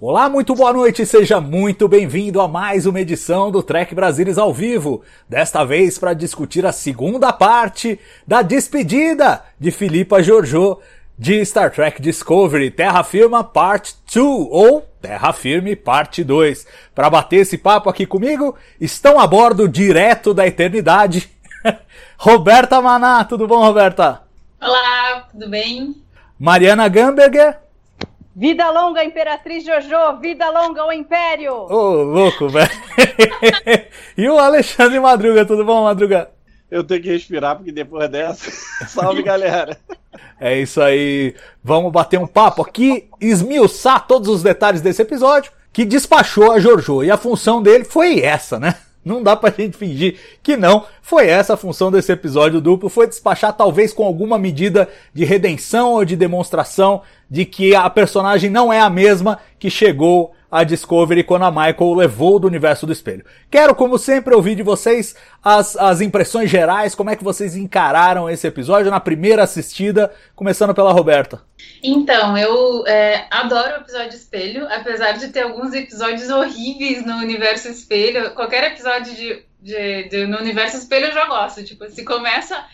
Olá, muito boa noite, seja muito bem-vindo a mais uma edição do Trek Brasilis ao vivo. Desta vez para discutir a segunda parte da despedida de Filipa Giorgio de Star Trek Discovery, Terra Firma Parte 2 ou Terra Firme Parte 2. Para bater esse papo aqui comigo, estão a bordo direto da eternidade. Roberta Maná, tudo bom, Roberta? Olá, tudo bem? Mariana Gamberger. Vida longa, Imperatriz Jojo! Vida longa ao Império! Ô, louco, velho. e o Alexandre Madruga, tudo bom, Madruga? Eu tenho que respirar porque depois dessa. Salve, galera! É isso aí. Vamos bater um papo aqui, esmiuçar todos os detalhes desse episódio que despachou a Jojo. E a função dele foi essa, né? Não dá pra gente fingir que não. Foi essa a função desse episódio duplo. Foi despachar talvez com alguma medida de redenção ou de demonstração de que a personagem não é a mesma que chegou a Discovery quando a Michael levou do universo do espelho. Quero, como sempre, ouvir de vocês as, as impressões gerais, como é que vocês encararam esse episódio na primeira assistida, começando pela Roberta. Então, eu é, adoro o episódio espelho, apesar de ter alguns episódios horríveis no universo espelho. Qualquer episódio de, de, de no universo espelho eu já gosto. Tipo, se começa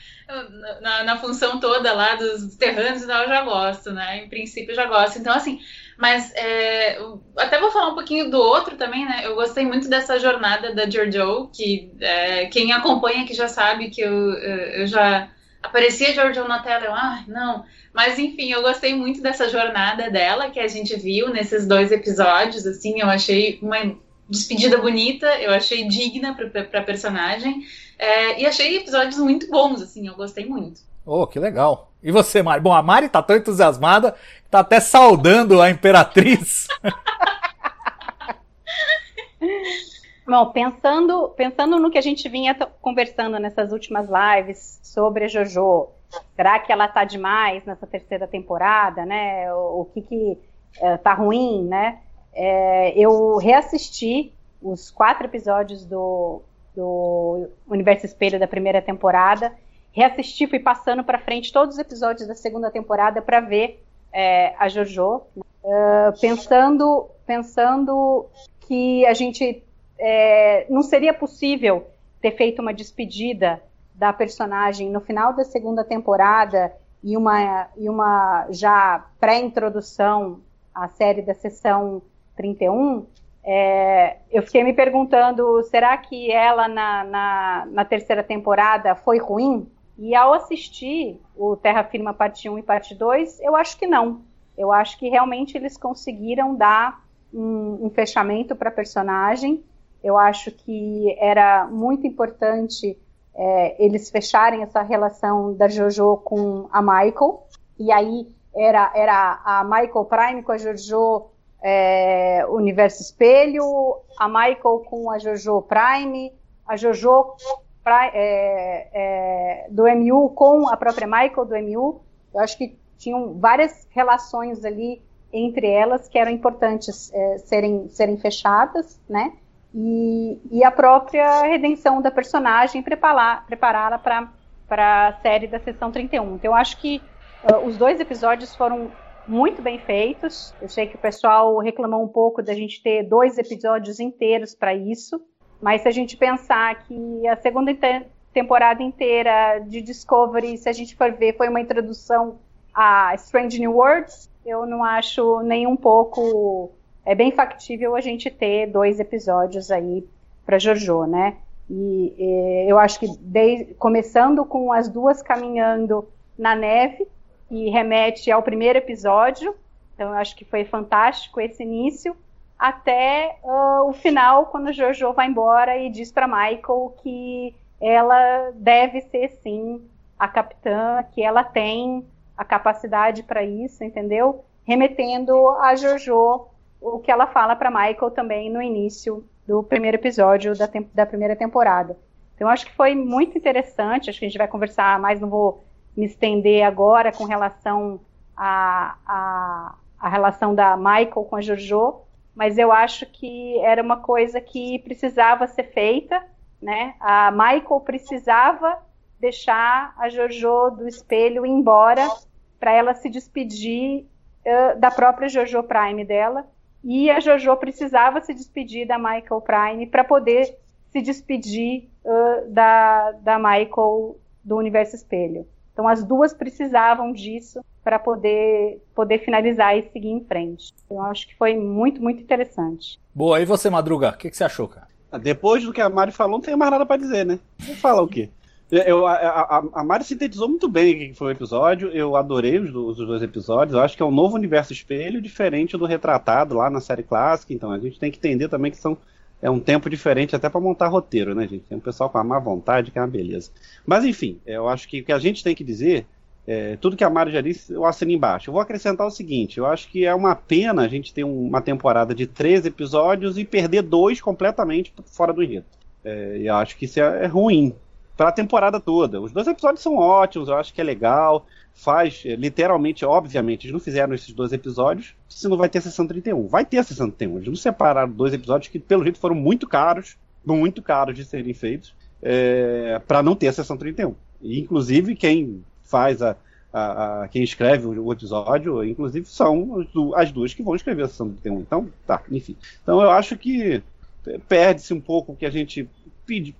na, na função toda lá dos terranos eu já gosto, né? Em princípio eu já gosto. Então, assim, mas é, até vou falar um pouquinho do outro também, né? Eu gostei muito dessa jornada da Giorgio, que é, quem acompanha aqui já sabe que eu, eu já aparecia Giorgio na tela, eu, ah, não. Mas enfim, eu gostei muito dessa jornada dela que a gente viu nesses dois episódios, assim, eu achei uma despedida bonita, eu achei digna para personagem. É, e achei episódios muito bons, assim, eu gostei muito. Oh, que legal. E você, Mari? Bom, a Mari tá tão entusiasmada que tá até saudando a Imperatriz. Bom, pensando, pensando no que a gente vinha conversando nessas últimas lives sobre a JoJo, será que ela tá demais nessa terceira temporada, né? O, o que que uh, tá ruim, né? É, eu reassisti os quatro episódios do, do Universo Espelho da primeira temporada, reassisti, fui passando para frente todos os episódios da segunda temporada para ver é, a JoJo, uh, pensando, pensando que a gente é, não seria possível ter feito uma despedida da personagem no final da segunda temporada e uma, e uma já pré-introdução à série da sessão 31, é, eu fiquei me perguntando, será que ela na, na, na, terceira temporada foi ruim? E ao assistir o Terra Firma parte 1 e parte 2, eu acho que não. Eu acho que realmente eles conseguiram dar um, um fechamento para a personagem eu acho que era muito importante é, eles fecharem essa relação da JoJo com a Michael. E aí era, era a Michael Prime com a JoJo é, Universo Espelho, a Michael com a JoJo Prime, a JoJo é, é, do MU com a própria Michael do MU. Eu acho que tinham várias relações ali entre elas que eram importantes é, serem, serem fechadas, né? e, e a própria redenção da personagem, prepará-la para a série da sessão 31. Então, eu acho que uh, os dois episódios foram muito bem feitos. Eu sei que o pessoal reclamou um pouco da gente ter dois episódios inteiros para isso, mas se a gente pensar que a segunda temporada inteira de Discovery, se a gente for ver, foi uma introdução a Strange New Worlds, eu não acho nem um pouco é bem factível a gente ter dois episódios aí para Jojo, né? E, e, eu acho que começando com as duas caminhando na neve, e remete ao primeiro episódio, então eu acho que foi fantástico esse início. Até uh, o final, quando Jojo vai embora e diz para Michael que ela deve ser sim a capitã, que ela tem a capacidade para isso, entendeu? Remetendo a Jojo o que ela fala para Michael também no início do primeiro episódio da, da primeira temporada. Então, acho que foi muito interessante. Acho que a gente vai conversar mais, não vou me estender agora com relação à a, a, a, relação da Michael com a Jojo, mas eu acho que era uma coisa que precisava ser feita, né? A Michael precisava deixar a Jojo do espelho embora para ela se despedir uh, da própria Jojo Prime dela e a Jojo precisava se despedir da Michael Prime para poder se despedir uh, da, da Michael do Universo Espelho. Então as duas precisavam disso para poder, poder finalizar e seguir em frente. Eu acho que foi muito, muito interessante. Boa, e você, Madruga, o que, que, você achou, cara? Ah, depois do que a Mari falou, não tem mais nada para dizer, né? Vou falar o quê? Eu, a, a, a, Mari sintetizou muito bem o que foi o episódio. Eu adorei os, os, dois episódios. Eu acho que é um novo universo espelho, diferente do retratado lá na série clássica. Então a gente tem que entender também que são é um tempo diferente até para montar roteiro, né, gente? Tem um pessoal com a má vontade, que é uma beleza. Mas enfim, eu acho que o que a gente tem que dizer, é, tudo que a Mari já disse, eu assino embaixo. Eu vou acrescentar o seguinte: eu acho que é uma pena a gente ter uma temporada de três episódios e perder dois completamente fora do enredo. É, eu acho que isso é, é ruim para a temporada toda. Os dois episódios são ótimos, eu acho que é legal. Faz, é, literalmente, obviamente, eles não fizeram esses dois episódios, se não vai ter sessão 31. Vai ter a sessão 31. Eles não separaram dois episódios que, pelo jeito, foram muito caros, muito caros de serem feitos, é, para não ter a sessão 31. E, inclusive, quem faz a, a, a, quem escreve o, episódio, inclusive, são as duas que vão escrever a sessão 31. Então, tá, enfim. Então eu acho que perde-se um pouco o que a gente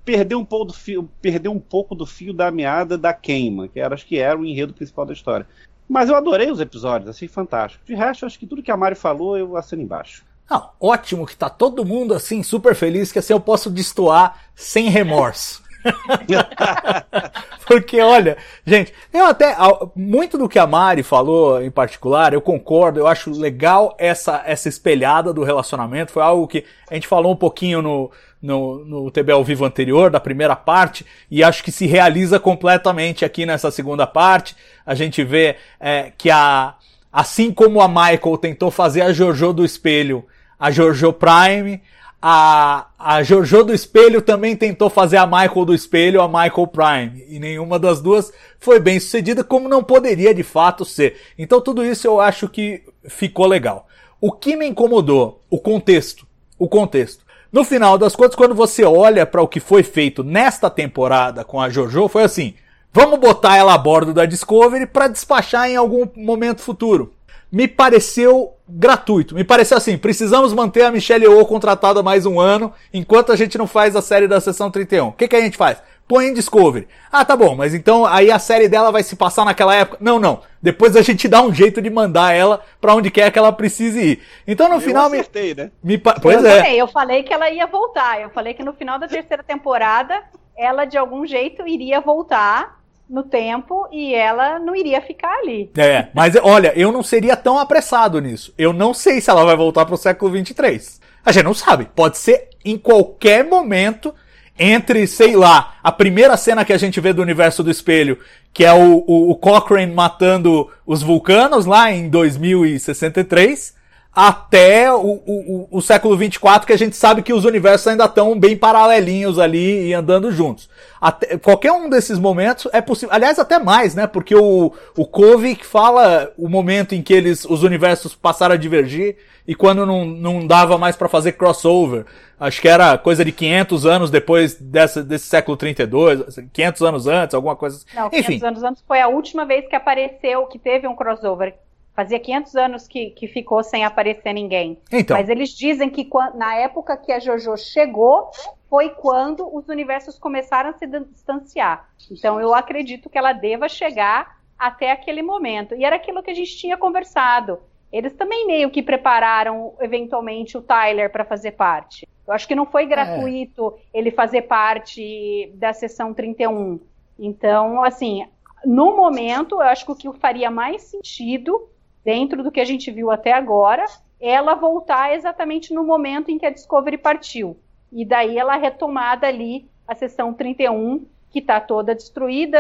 perdeu um pouco do fio, perdeu um pouco do fio da meada da queima, que era, acho que era o enredo principal da história. Mas eu adorei os episódios, assim, fantástico. De resto, acho que tudo que a Mari falou, eu assino embaixo. Não, ótimo que tá todo mundo assim super feliz que assim eu posso destoar sem remorso. Porque, olha, gente, eu até. Muito do que a Mari falou em particular, eu concordo, eu acho legal essa, essa espelhada do relacionamento. Foi algo que a gente falou um pouquinho no, no, no TB ao vivo anterior, da primeira parte, e acho que se realiza completamente aqui nessa segunda parte. A gente vê é, que a. Assim como a Michael tentou fazer a Jojo do espelho, a Jojo Prime, a, a Jojo do Espelho também tentou fazer a Michael do Espelho, a Michael Prime. E nenhuma das duas foi bem sucedida, como não poderia de fato ser. Então tudo isso eu acho que ficou legal. O que me incomodou, o contexto. O contexto. No final das contas, quando você olha para o que foi feito nesta temporada com a Jojo, foi assim: vamos botar ela a bordo da Discovery para despachar em algum momento futuro me pareceu gratuito. Me pareceu assim, precisamos manter a Michelle Yeoh contratada mais um ano, enquanto a gente não faz a série da sessão 31. O que, que a gente faz? Põe em Discovery. Ah, tá bom, mas então aí a série dela vai se passar naquela época? Não, não. Depois a gente dá um jeito de mandar ela para onde quer que ela precise ir. Então no eu final acertei, me, né? me pois eu é. Falei, eu falei que ela ia voltar. Eu falei que no final da terceira temporada ela de algum jeito iria voltar no tempo e ela não iria ficar ali. É, mas olha, eu não seria tão apressado nisso. Eu não sei se ela vai voltar pro século 23. A gente não sabe. Pode ser em qualquer momento entre, sei lá, a primeira cena que a gente vê do universo do espelho, que é o, o, o Cochrane matando os vulcanos lá em 2063, até o, o, o século 24, que a gente sabe que os universos ainda estão bem paralelinhos ali e andando juntos. Até, qualquer um desses momentos é possível. Aliás, até mais, né? Porque o, o Kovic fala o momento em que eles, os universos passaram a divergir e quando não, não dava mais para fazer crossover. Acho que era coisa de 500 anos depois dessa, desse século 32, 500 anos antes, alguma coisa assim. Não, 500 Enfim. anos antes foi a última vez que apareceu, que teve um crossover Fazia 500 anos que, que ficou sem aparecer ninguém. Então. Mas eles dizem que na época que a JoJo chegou, foi quando os universos começaram a se distanciar. Então eu acredito que ela deva chegar até aquele momento. E era aquilo que a gente tinha conversado. Eles também meio que prepararam eventualmente o Tyler para fazer parte. Eu acho que não foi gratuito é. ele fazer parte da sessão 31. Então, assim, no momento, eu acho que o que faria mais sentido dentro do que a gente viu até agora, ela voltar exatamente no momento em que a Discovery partiu. E daí ela retomada ali a sessão 31, que está toda destruída,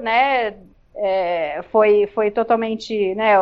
né? É, foi, foi totalmente né,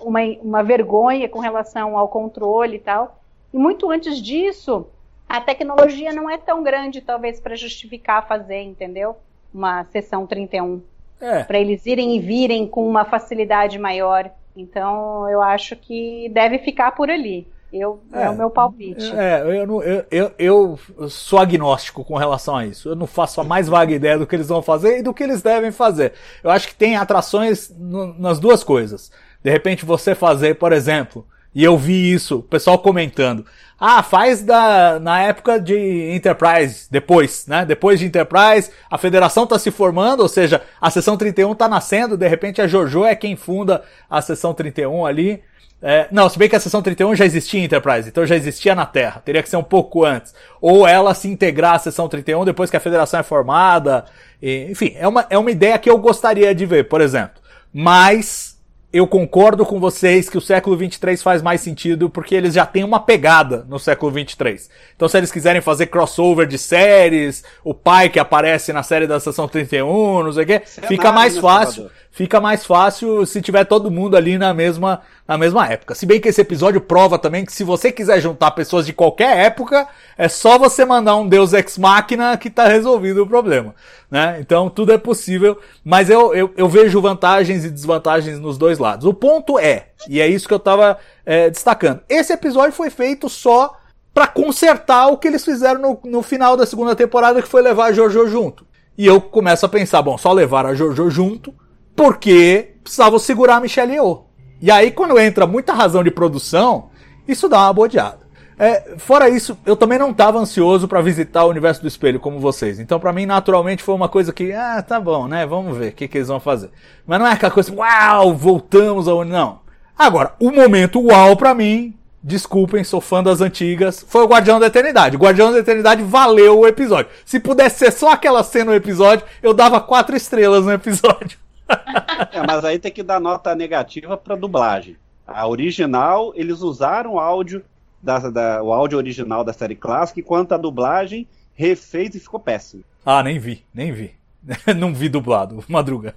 uma, uma vergonha com relação ao controle e tal. E muito antes disso, a tecnologia não é tão grande, talvez, para justificar fazer, entendeu? Uma sessão 31. É. Para eles irem e virem com uma facilidade maior. Então, eu acho que deve ficar por ali. Eu, é, É. o meu palpite. É, eu, não- eu, eu, eu sou agnóstico com relação a isso. Eu não faço a mais vaga ideia do que eles vão fazer e do que eles devem fazer. Eu acho que tem atrações no- nas duas coisas. De repente você fazer, por exemplo, e eu vi isso, o pessoal comentando. Ah, faz da, na época de Enterprise, depois, né? Depois de Enterprise, a federação tá se formando, ou seja, a seção 31 tá nascendo, de repente a Jojo é quem funda a seção 31 ali. É, não, se bem que a seção 31 já existia em Enterprise, então já existia na Terra. Teria que ser um pouco antes. Ou ela se integrar à seção 31 depois que a federação é formada. E, enfim, é uma, é uma ideia que eu gostaria de ver, por exemplo. Mas eu concordo com vocês que o século 23 faz mais sentido porque eles já têm uma pegada no século 23. Então se eles quiserem fazer crossover de séries, o pai que aparece na série da Sessão 31, não sei o quê, fica mais né, fácil Salvador? Fica mais fácil se tiver todo mundo ali na mesma, na mesma época. Se bem que esse episódio prova também que se você quiser juntar pessoas de qualquer época, é só você mandar um Deus Ex Machina que tá resolvido o problema, né? Então tudo é possível, mas eu, eu, eu vejo vantagens e desvantagens nos dois lados. O ponto é, e é isso que eu tava é, destacando, esse episódio foi feito só pra consertar o que eles fizeram no, no final da segunda temporada, que foi levar a Jojo junto. E eu começo a pensar, bom, só levar a Jojo junto, porque precisavam segurar a Michelle Yeoh. E aí, quando entra muita razão de produção, isso dá uma bodeada. É, fora isso, eu também não estava ansioso para visitar o universo do espelho como vocês. Então, para mim, naturalmente, foi uma coisa que, ah, tá bom, né? Vamos ver o que, que eles vão fazer. Mas não é aquela coisa, uau, voltamos ao. Não. Agora, o momento uau para mim, desculpem, sou fã das antigas, foi o Guardião da Eternidade. O Guardião da Eternidade valeu o episódio. Se pudesse ser só aquela cena no episódio, eu dava quatro estrelas no episódio. É, mas aí tem que dar nota negativa pra dublagem. A original, eles usaram o áudio, da, da- o áudio original da série clássica, enquanto a dublagem refez e ficou péssimo. Ah, nem vi, nem vi. Não vi dublado, madruga.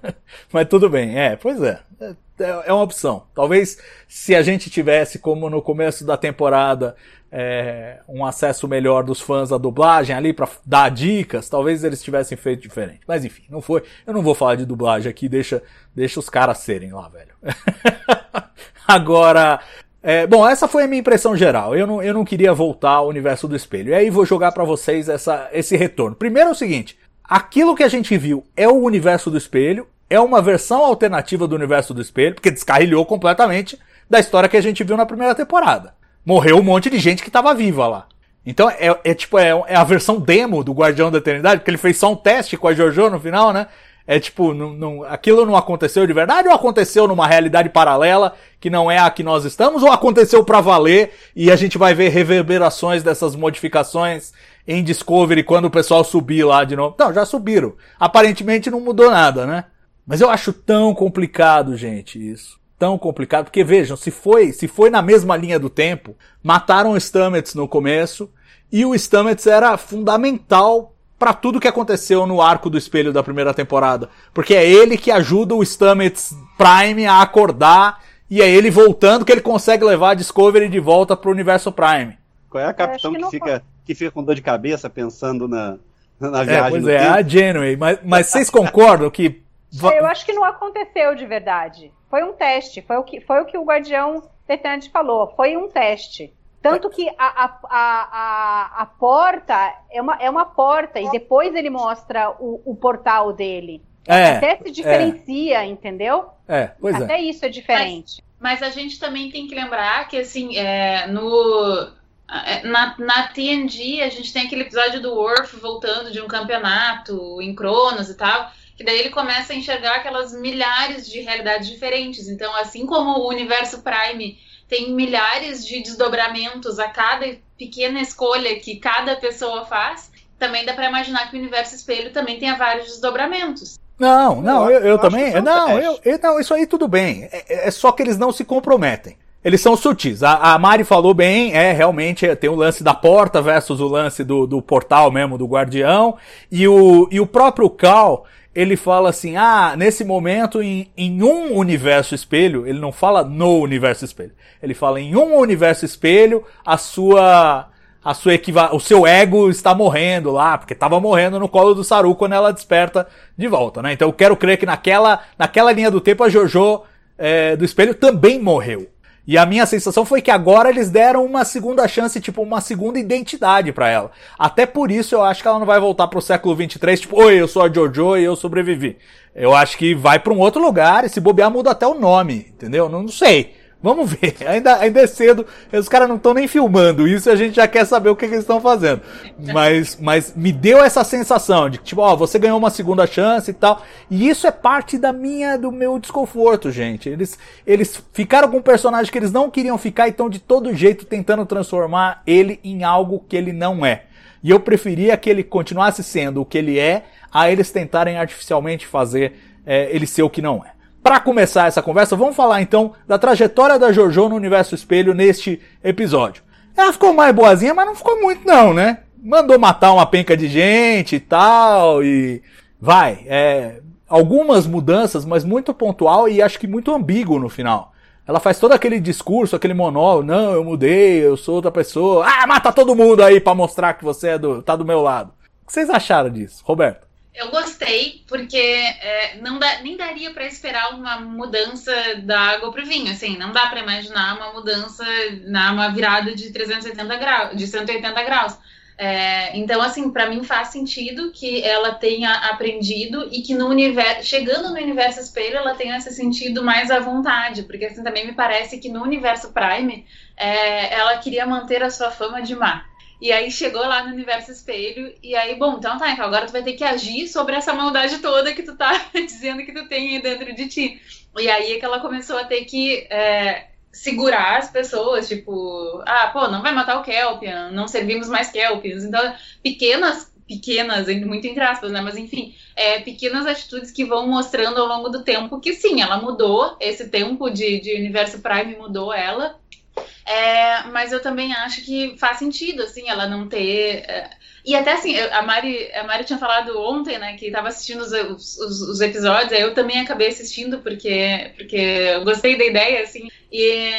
Mas tudo bem, é, pois é. É, é uma opção. Talvez se a gente tivesse, como no começo da temporada, é, um acesso melhor dos fãs à dublagem ali pra dar dicas, talvez eles tivessem feito diferente. Mas enfim, não foi. Eu não vou falar de dublagem aqui, deixa, deixa os caras serem lá, velho. Agora, é, bom, essa foi a minha impressão geral. Eu não, eu não queria voltar ao universo do espelho. E aí vou jogar pra vocês essa, esse retorno. Primeiro é o seguinte: aquilo que a gente viu é o universo do espelho, é uma versão alternativa do universo do espelho, porque descarrilhou completamente da história que a gente viu na primeira temporada. Morreu um monte de gente que tava viva lá. Então é, é tipo, é, é a versão demo do Guardião da Eternidade, porque ele fez só um teste com a Jojo no final, né? É tipo, não, não- aquilo não aconteceu de verdade ou aconteceu numa realidade paralela que não é a que nós estamos, ou aconteceu pra valer e a gente vai ver reverberações dessas modificações em Discovery quando o pessoal subir lá de novo. Não, já subiram. Aparentemente não mudou nada, né? Mas eu acho tão complicado, gente, isso. Tão complicado, porque vejam, se foi, se foi na mesma linha do tempo, mataram o Stamets no começo, e o Stamets era fundamental pra tudo que aconteceu no arco do espelho da primeira temporada. Porque é ele que ajuda o Stamets Prime a acordar, e é ele voltando que ele consegue levar a Discovery de volta pro universo Prime. Qual é a capitão que que, fica, que fica com dor de cabeça pensando na, na É, viagem pois no é, tempo? a Janeway. Mas, mas vocês concordam que. Eu acho que não aconteceu de verdade. Foi um teste. Foi o que, foi o, que o Guardião Detente falou. Foi um teste. Tanto que a, a, a, a, a porta é uma, é uma porta e depois ele mostra o, o portal dele. É, Até se diferencia, entendeu? é, pois é. Até isso é diferente. Mas a gente também tem que lembrar que, assim, é, no, é, na, na TNG, a gente tem aquele episódio do Worf voltando de um campeonato em Cronos e tal, que daí ele começa a enxergar aquelas milhares de realidades diferentes. Então, assim como o universo Prime tem milhares de desdobramentos a cada pequena escolha que cada pessoa faz, também dá para imaginar que o universo espelho também tenha vários desdobramentos. Não, não, eu, eu Eu também. Não, eu, eu- não, isso aí tudo bem. É, é só que eles não se comprometem. Eles são sutis. A, a Mari falou bem, é, realmente é, tem o lance da porta versus o lance do, do portal mesmo, do guardião. E o, e o próprio Cal, ele fala assim, ah, nesse momento, em, em um universo espelho, ele não fala no universo espelho. Ele fala em um universo espelho, a sua, a sua equiva o seu ego está morrendo lá, porque estava morrendo no colo do Saru quando ela desperta de volta, né? Então eu quero crer que naquela, naquela linha do tempo a Jojo é, do espelho também morreu. E a minha sensação foi que agora eles deram uma segunda chance, tipo, uma segunda identidade para ela. Até por isso eu acho que ela não vai voltar pro século 23, tipo, oi, eu sou a Jojo e eu sobrevivi. Eu acho que vai para um outro lugar e se bobear muda até o nome, entendeu? Não, não sei. Vamos ver, ainda, ainda é cedo, os caras não estão nem filmando isso a gente já quer saber o que, que eles estão fazendo. Mas, mas me deu essa sensação de que, tipo, ó, você ganhou uma segunda chance e tal. E isso é parte da minha, do meu desconforto, gente. Eles, eles ficaram com um personagem que eles não queriam ficar e estão de todo jeito tentando transformar ele em algo que ele não é. E eu preferia que ele continuasse sendo o que ele é, a eles tentarem artificialmente fazer é, ele ser o que não é. Para começar essa conversa, vamos falar então da trajetória da Jojo no universo espelho neste episódio. Ela ficou mais boazinha, mas não ficou muito não, né? Mandou matar uma penca de gente e tal, e vai, é, algumas mudanças, mas muito pontual e acho que muito ambíguo no final. Ela faz todo aquele discurso, aquele monólogo, não, eu mudei, eu sou outra pessoa. Ah, mata todo mundo aí para mostrar que você é do, tá do meu lado. O que vocês acharam disso, Roberto? Eu gostei, porque é, não dá, nem daria para esperar uma mudança da água para o vinho, assim, não dá para imaginar uma mudança, uma virada de 380 graus, de 180 graus. É, então, assim, para mim faz sentido que ela tenha aprendido e que no universo, chegando no universo espelho, ela tenha se sentido mais à vontade, porque assim também me parece que no universo Prime é, ela queria manter a sua fama de má. E aí chegou lá no universo espelho, e aí, bom, então tá, então agora tu vai ter que agir sobre essa maldade toda que tu tá dizendo que tu tem aí dentro de ti. E aí é que ela começou a ter que é, segurar as pessoas, tipo, ah, pô, não vai matar o Kelpian, não servimos mais Kelpians. Então, pequenas, pequenas, muito entre aspas, né? Mas enfim, é, pequenas atitudes que vão mostrando ao longo do tempo que sim, ela mudou, esse tempo de, de universo Prime mudou ela, é, mas eu também acho que faz sentido, assim, ela não ter. É... E até assim, a Mari, a Mari tinha falado ontem, né, que estava assistindo os, os, os, episódios, eu também acabei assistindo porque, porque eu gostei da ideia, assim. E,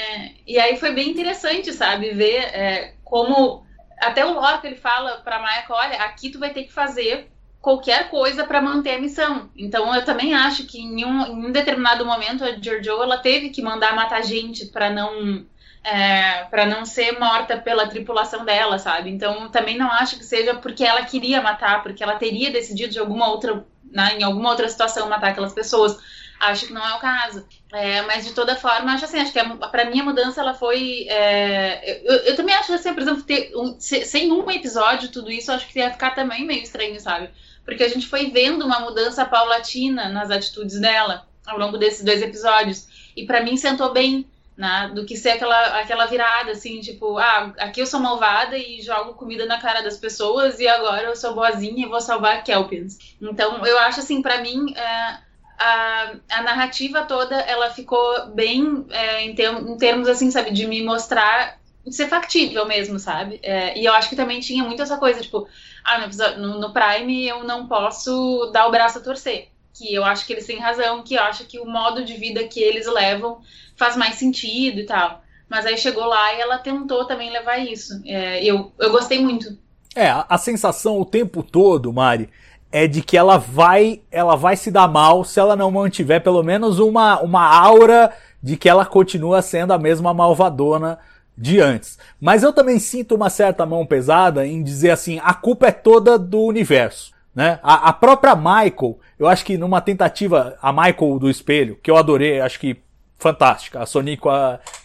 e aí foi bem interessante, sabe, ver é, como. Até o Lorca ele fala pra Maia: olha, aqui tu vai ter que fazer qualquer coisa para manter a missão. Então eu também acho que em um, em um determinado momento a Giorgio ela teve que mandar matar gente para não é, para não ser morta pela tripulação dela, sabe? Então também não acho que seja porque ela queria matar, porque ela teria decidido de alguma outra, né, em alguma outra situação matar aquelas pessoas. Acho que não é o caso. É, mas de toda forma, acho assim, acho que para mim a mudança ela foi. É, eu, eu, também acho assim, por exemplo, ter um, sem um episódio, tudo isso, acho que ia ficar também meio estranho, sabe? Porque a gente foi vendo uma mudança paulatina nas atitudes dela ao longo desses dois episódios. E para mim sentou bem né? Do que ser aquela, aquela virada, assim, tipo, ah, aqui eu sou malvada e jogo comida na cara das pessoas e agora eu sou boazinha e vou salvar Kelpins. Então, eu acho, assim, para mim, é, a, a narrativa toda, ela ficou bem é, em, term, em, termos, assim, sabe, de me mostrar, ser factível mesmo, sabe? É, e eu acho que também tinha muito essa coisa, tipo, ah, no, no Prime eu não posso dar o braço a torcer que eu acho que eles têm razão, que eu acho que o modo de vida que eles levam faz mais sentido e tal. Mas aí chegou lá e ela tentou também levar isso. É, eu, eu gostei muito. É, a, sensação o tempo todo, Mari, é de que ela vai, ela vai se dar mal se ela não mantiver pelo menos uma, uma aura de que ela continua sendo a mesma malvadona de antes. Mas eu também sinto uma certa mão pesada em dizer assim, a culpa é toda do universo. Né? A, a própria Michael, eu acho que numa tentativa, a Michael do espelho, que eu adorei, acho que fantástica. A Sonic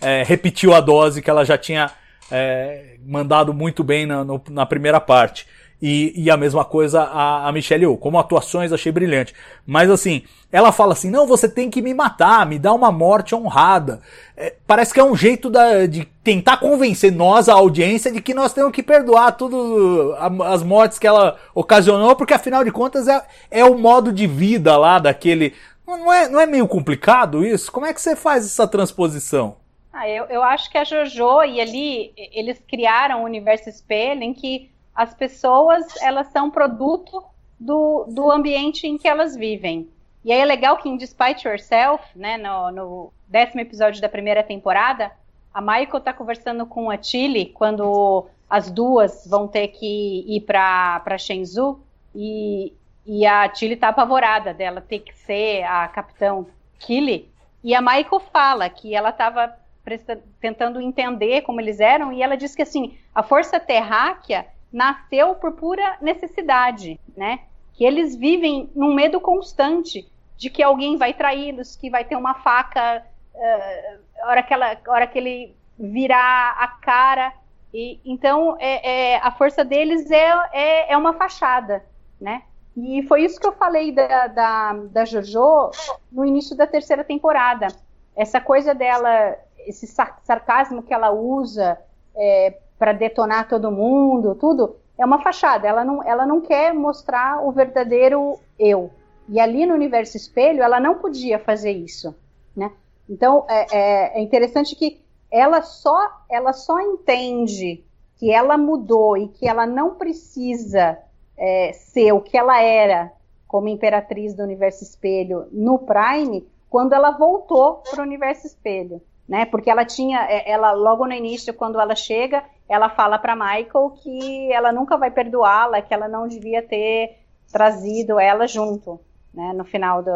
é, repetiu a dose que ela já tinha é, mandado muito bem na, no, na primeira parte. E, e, a mesma coisa a, a Michelle Yeoh. Como atuações achei brilhante. Mas assim, ela fala assim, não, você tem que me matar, me dá uma morte honrada. É, parece que é um jeito da, de tentar convencer nós, a audiência, de que nós temos que perdoar tudo, as mortes que ela ocasionou, porque afinal de contas é, é o modo de vida lá daquele, não é, não é meio complicado isso? Como é que você faz essa transposição? Ah, eu, eu acho que a JoJo e ali eles criaram um universo espelho em que as pessoas elas são produto do, do ambiente em que elas vivem. E aí é legal que em Despite Yourself, né, no, no décimo episódio da primeira temporada, a Michael tá conversando com a Chile quando as duas vão ter que ir para Shenzhou e, e a Chile tá apavorada dela ter que ser a capitão Killy. E a Michael fala que ela estava tentando entender como eles eram e ela diz que assim a força terráquea nasceu por pura necessidade, né? Que eles vivem num medo constante de que alguém vai traí-los, que vai ter uma faca, uh, hora, que ela, hora que ele virar a cara. E, então, é, é, a força deles é, é, é, uma fachada, né? E foi isso que eu falei da, da, da Jojo no início da terceira temporada. Essa coisa dela, esse sarcasmo que ela usa é, para detonar todo mundo, tudo, é uma fachada. Ela não, ela não quer mostrar o verdadeiro eu. E ali no universo espelho, ela não podia fazer isso, né? Então, é, é, é interessante que ela só, ela só entende que ela mudou e que ela não precisa é, ser o que ela era como imperatriz do universo espelho no Prime quando ela voltou para o universo espelho, né? Porque ela tinha, é, ela logo no início quando ela chega, ela fala para Michael que ela nunca vai perdoá-la, que ela não devia ter trazido ela junto né, no final do,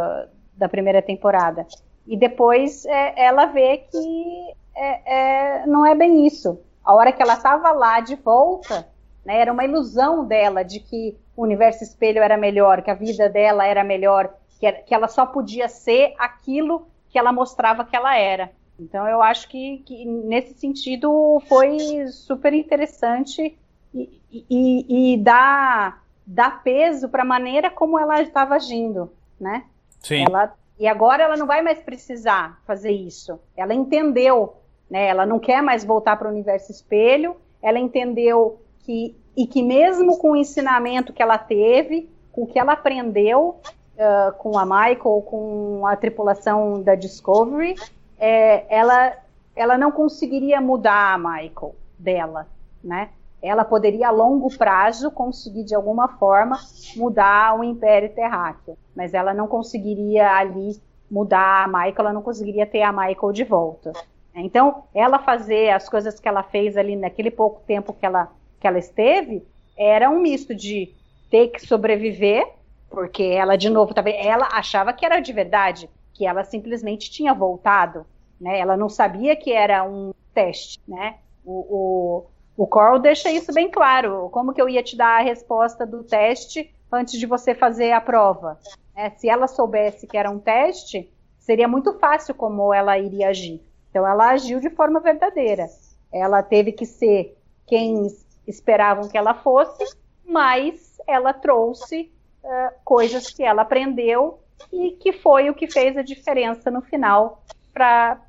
da primeira temporada. E depois é, ela vê que é, é, não é bem isso. A hora que ela estava lá de volta, né, era uma ilusão dela de que o universo espelho era melhor, que a vida dela era melhor, que, era, que ela só podia ser aquilo que ela mostrava que ela era. Então eu acho que, que nesse sentido foi super interessante e, e, e dá dá peso para a maneira como ela estava agindo, né? Sim. Ela, e agora ela não vai mais precisar fazer isso. Ela entendeu, né? Ela não quer mais voltar para o universo espelho. Ela entendeu que e que mesmo com o ensinamento que ela teve, com o que ela aprendeu uh, com a Michael, com a tripulação da Discovery, é, ela ela não conseguiria mudar a Michael dela, né? ela poderia a longo prazo conseguir de alguma forma mudar o Império Terráqueo, mas ela não conseguiria ali mudar a Michael, ela não conseguiria ter a Michael de volta. Então, ela fazer as coisas que ela fez ali naquele pouco tempo que ela, que ela esteve, era um misto de ter que sobreviver, porque ela, de novo, ela achava que era de verdade, que ela simplesmente tinha voltado, né? Ela não sabia que era um teste, né? O, o Coral deixa isso bem claro. Como que eu ia te dar a resposta do teste antes de você fazer a prova? É, se ela soubesse que era um teste, seria muito fácil como ela iria agir. Então ela agiu de forma verdadeira. Ela teve que ser quem esperavam que ela fosse, mas ela trouxe uh, coisas que ela aprendeu e que foi o que fez a diferença no final para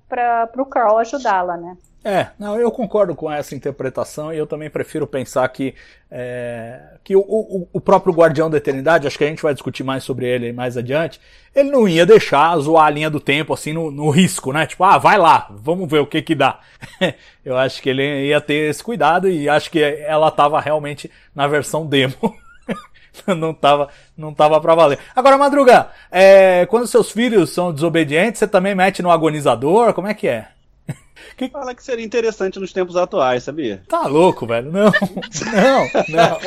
o Carl ajudá-la, né? É, não, eu concordo com essa interpretação e eu também prefiro pensar que, é, que o, o, o, próprio Guardião da Eternidade, acho que a gente vai discutir mais sobre ele mais adiante, ele não ia deixar zoar a linha do tempo assim no, no risco, né? Tipo, ah, vai lá, vamos ver o que que dá. eu acho que ele ia ter esse cuidado e acho que ela estava realmente na versão demo. não tava, não tava pra valer. Agora, Madruga, é, quando seus filhos são desobedientes, você também mete no agonizador? Como é que é? Que... Fala que seria interessante nos tempos atuais, sabia? Tá louco, velho. Não, não, não.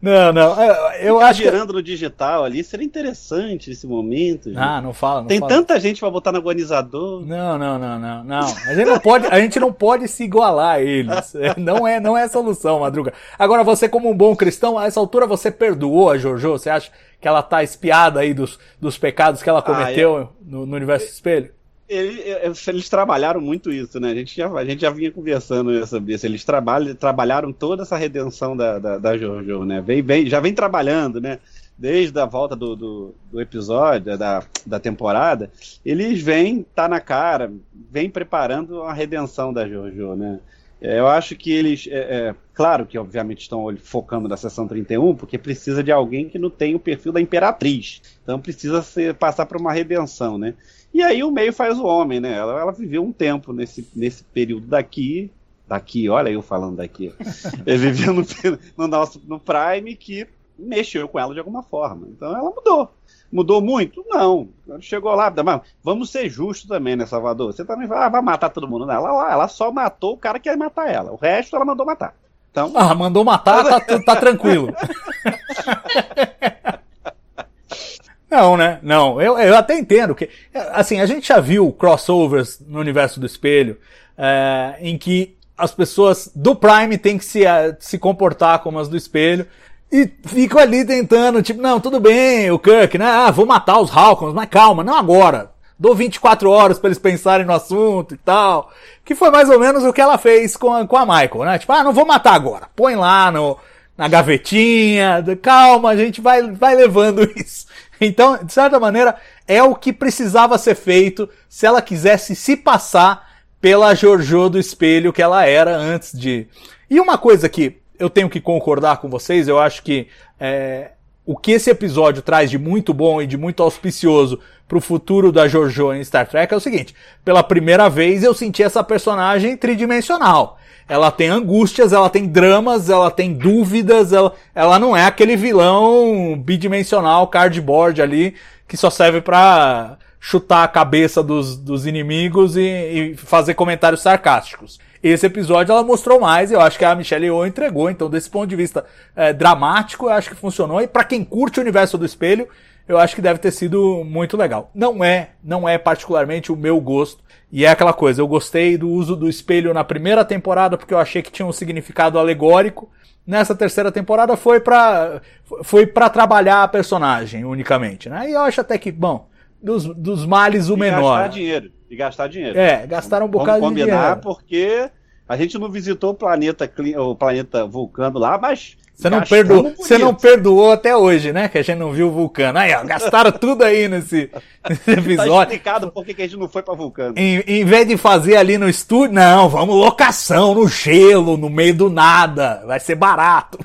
Não, não. Eu acho girando que... no digital ali seria interessante esse momento. Gente. Ah, não fala. Não Tem fala. tanta gente para botar no agonizador. Não, não, não, não, não. A gente não pode, a gente não pode se igualar a eles. É, não é, não é a solução, Madruga. Agora você como um bom cristão, a essa altura você perdoou a Jojo? Você acha que ela tá espiada aí dos, dos pecados que ela cometeu ah, é... no, no universo espelho? Ele, eles trabalharam muito isso, né? A gente já, a gente já vinha conversando sobre isso. Eles trabalharam toda essa redenção da, da, da Jojo, né? Vem, vem, já vem trabalhando, né? Desde a volta do, do, do, episódio, da, da temporada, eles vêm, tá na cara, vem preparando a redenção da Jojo, né? É, eu acho que eles. É, é, claro que, obviamente, estão focando na sessão 31, porque precisa de alguém que não tem o perfil da Imperatriz. Então precisa ser, passar por uma redenção, né? E aí o meio faz o homem, né? Ela, ela viveu um tempo nesse, nesse período daqui. Daqui, olha eu falando daqui. Ele viveu no, no nosso no Prime que mexeu com ela de alguma forma. Então ela mudou. Mudou muito? Não. Chegou lá, mas vamos ser justos também, né, Salvador? Você também vai, ah, vai matar todo mundo. Não, ela, ela só matou o cara que ia matar ela. O resto ela mandou matar. Então... Ah, mandou matar, tá, tá tranquilo. Não, né? Não, eu, eu até entendo que, assim, a gente já viu crossovers no universo do espelho, é, em que as pessoas do Prime têm que se, eh, se comportar como as do espelho, e ficam ali tentando, tipo, não, tudo bem, o Kirk, né? Ah, vou matar os Halcons, mas calma, não agora. Dou 24 horas para eles pensarem no assunto e tal. Que foi mais ou menos o que ela fez com a, com a Michael, né? Tipo, ah, não vou matar agora. Põe lá no, na gavetinha, calma, a gente vai, vai levando isso. Então, de certa maneira, é o que precisava ser feito se ela quisesse se passar pela Jojo do espelho que ela era antes de. E uma coisa que eu tenho que concordar com vocês, eu acho que é, o que esse episódio traz de muito bom e de muito auspicioso pro futuro da Jojo em Star Trek é o seguinte: pela primeira vez eu senti essa personagem tridimensional. Ela tem angústias, ela tem dramas, ela tem dúvidas, ela, ela não é aquele vilão bidimensional, cardboard ali, que só serve pra chutar a cabeça dos, dos inimigos e, e fazer comentários sarcásticos. Esse episódio ela mostrou mais, eu acho que a Michelle Yeoh entregou, então desse ponto de vista é, dramático, eu acho que funcionou, e para quem curte o universo do espelho, eu acho que deve ter sido muito legal. Não é, não é particularmente o meu gosto, e é aquela coisa, eu gostei do uso do espelho na primeira temporada porque eu achei que tinha um significado alegórico. Nessa terceira temporada foi para foi para trabalhar a personagem unicamente, né? E eu acho até que, bom, dos, dos males o e menor. Gastar dinheiro. E gastar dinheiro. É, gastaram um bocado Vamos de dinheiro. combinar porque a gente não visitou o planeta, o planeta Vulcano lá, mas. Você não, perdoou, você não perdoou até hoje, né? Que a gente não viu o Vulcano. Aí, ó, gastaram tudo aí nesse, nesse Tá episódio. explicado por que que a gente não foi pra Vulcano. Em, em vez de fazer ali no estúdio, não, vamos locação, no gelo, no meio do nada. Vai ser barato.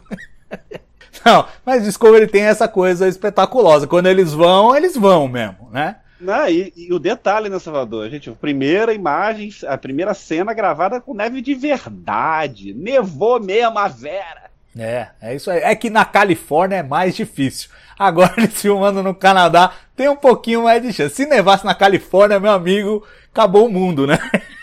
Não, mas Discovery tem essa coisa espetaculosa. Quando eles vão, eles vão mesmo, né? Não, e, e o detalhe, né, Salvador? Gente, a primeira imagem, a primeira cena gravada com neve de verdade. Nevou mesmo a Vera. É, é isso aí. É que na Califórnia é mais difícil. Agora eles filmando no Canadá tem um pouquinho mais de chance. Se nevasse na Califórnia, meu amigo, acabou o mundo, né?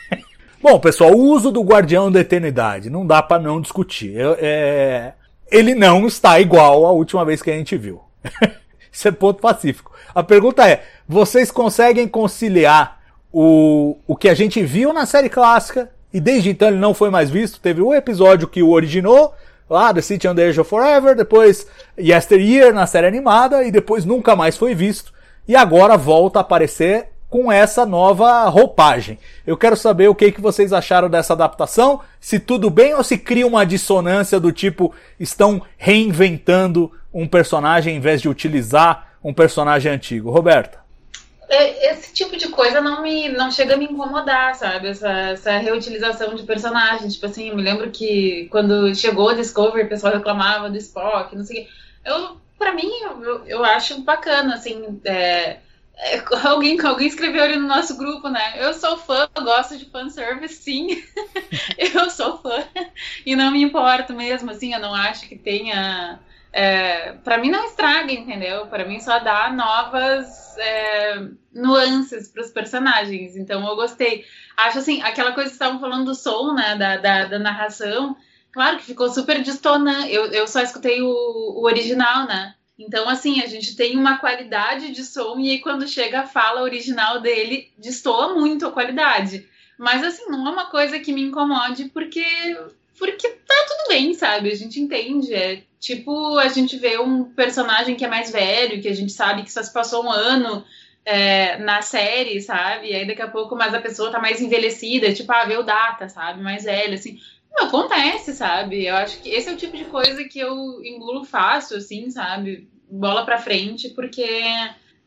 Bom, pessoal, o uso do Guardião da Eternidade não dá pra não discutir. Eu- é, Ele não está igual à última vez que a gente viu. Isso é ponto pacífico. A pergunta é: vocês conseguem conciliar o, o que a gente viu na série clássica e desde então ele não foi mais visto? Teve um episódio que o originou, lá The City on the Edge of Forever, depois Yesteryear na série animada e depois nunca mais foi visto. E agora volta a aparecer com essa nova roupagem. Eu quero saber o que, que vocês acharam dessa adaptação, se tudo bem ou se cria uma dissonância do tipo estão reinventando um personagem em vez de utilizar um personagem antigo. Roberta. É, Esse tipo de coisa não me não chega a me incomodar, sabe? Essa, essa reutilização de personagens. Tipo assim, eu me lembro que quando chegou a Discovery, o pessoal reclamava do Spock, não sei o quê. Eu, pra mim, eu, eu acho bacana, assim. é, é, alguém, alguém escreveu ali no nosso grupo, né? Eu sou fã, eu gosto de fanservice, sim. eu sou fã. E não me importo mesmo, assim, eu não acho que tenha. É, para mim não estraga, entendeu? Para mim só dá novas é, nuances para os personagens. Então eu gostei. Acho assim, aquela coisa que estavam falando do som, né? Da, da, da narração. Claro que ficou super distonante. Eu, eu só escutei o, o original, né? Então, assim, a gente tem uma qualidade de som e aí quando chega a fala original dele, destoa muito a qualidade. Mas, assim, não é uma coisa que me incomode porque, porque tá tudo bem, sabe? A gente entende. É tipo a gente vê um personagem que é mais velho, que a gente sabe que só se passou um ano é, na série, sabe? E aí daqui a pouco, mas a pessoa tá mais envelhecida, tipo, ah, vê o Data, sabe? Mais velho, assim. Não, acontece, sabe? Eu acho que esse é o tipo de coisa que eu engulo fácil, assim, sabe? Bola pra frente, porque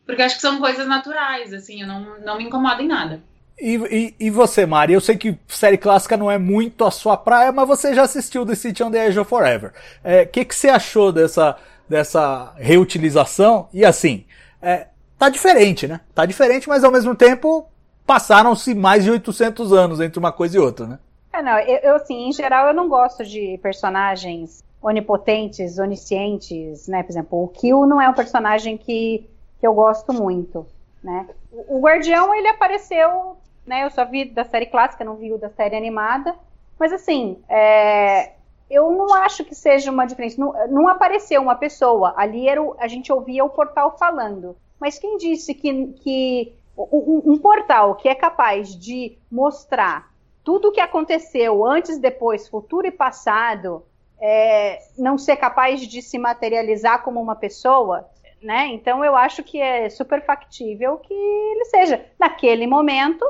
porque acho que são coisas naturais, assim, eu não, não me incomoda em nada. E, e, e, você, Mari? Eu sei que série clássica não é muito a sua praia, mas você já assistiu The City on the Edge of Forever. O é, que, que você achou dessa, dessa reutilização? E assim, é, tá diferente, né? Tá diferente, mas ao mesmo tempo passaram-se mais de 800 anos entre uma coisa e outra, né? É, não, eu, eu assim, em geral eu não gosto de personagens onipotentes, oniscientes, né? Por exemplo, o Kill não é um personagem que, que eu gosto muito, né? O, o Guardião, ele apareceu, né? Eu só vi da série clássica, não vi o da série animada, mas assim, é, eu não acho que seja uma diferença. Não, não apareceu uma pessoa, ali era o, a gente ouvia o portal falando. Mas quem disse que, que um, um portal que é capaz de mostrar tudo o que aconteceu antes, depois, futuro e passado, é, não ser capaz de se materializar como uma pessoa, né? Então eu acho que é super factível que ele seja. Naquele momento,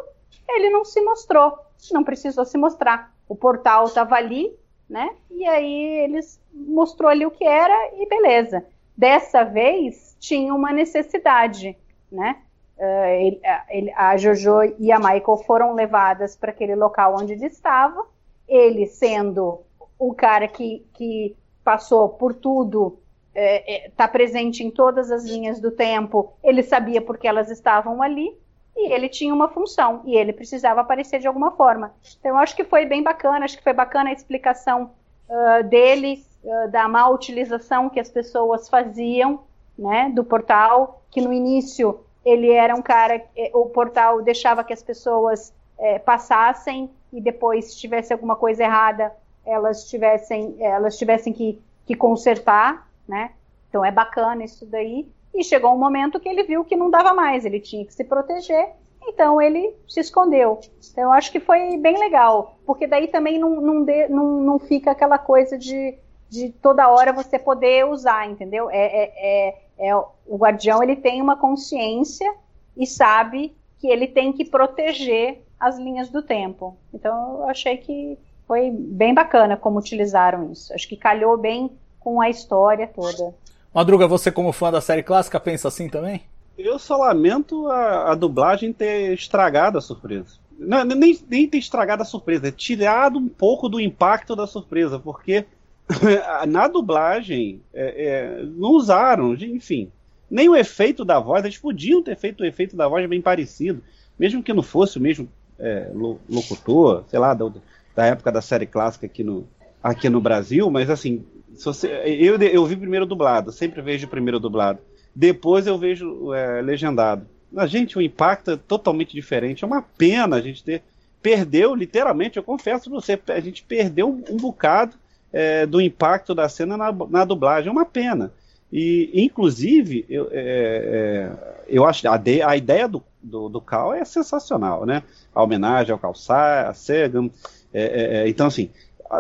ele não se mostrou, não precisou se mostrar. O portal estava ali, né? E aí eles mostrou ali o que era e beleza. Dessa vez tinha uma necessidade, né? Uh, ele, ele, a Jojo e a Michael foram levadas para aquele local onde ele estava. Ele sendo o cara que, que passou por tudo, está é, é, tá presente em todas as linhas do tempo, ele sabia porque elas estavam ali e ele tinha uma função e ele precisava aparecer de alguma forma. Então, eu acho que foi bem bacana, acho que foi bacana a explicação uh, dele, uh, da má utilização que as pessoas faziam né, do portal, que no início ele era um cara, eh, o portal deixava que as pessoas é, passassem e depois, se tivesse alguma coisa errada, elas tivessem, elas tivessem que, que consertar, né? Então é bacana isso daí. E chegou um momento que ele viu que não dava mais, ele tinha que se proteger, então ele se escondeu. Então eu acho que foi bem legal, porque daí também não, não, de, não, não fica aquela coisa de, de toda hora você poder usar, entendeu? É, é, é, é, o guardião ele tem uma consciência e sabe que ele tem que proteger as linhas do tempo. Então eu achei que foi bem bacana como utilizaram isso. Acho que calhou bem com a história toda. Madruga, você como fã da série clássica pensa assim também? Eu só lamento a, a dublagem ter estragado a surpresa. Não, nem, nem ter estragado a surpresa, ter tirado um pouco do impacto da surpresa, porque na dublagem é, é, não usaram, enfim, nem o efeito da voz, eles podiam ter feito o efeito da voz bem parecido, mesmo que não fosse o mesmo é, locutor, sei lá, da época da série clássica aqui no, aqui no Brasil, mas assim, você, eu, eu vi primeiro dublado, sempre vejo primeiro dublado. Depois eu vejo é, legendado. A gente, o impacto é totalmente diferente. É uma pena a gente ter. Perdeu, literalmente, eu confesso pra você, a gente perdeu um, um bocado é, do impacto da cena na, na, dublagem. É uma pena. E, inclusive, eu, é, é eu acho a, de, a ideia do, do, do Cal é sensacional, né? A homenagem ao Cal a Sagan. É, é, é, então, assim,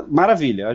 maravilha,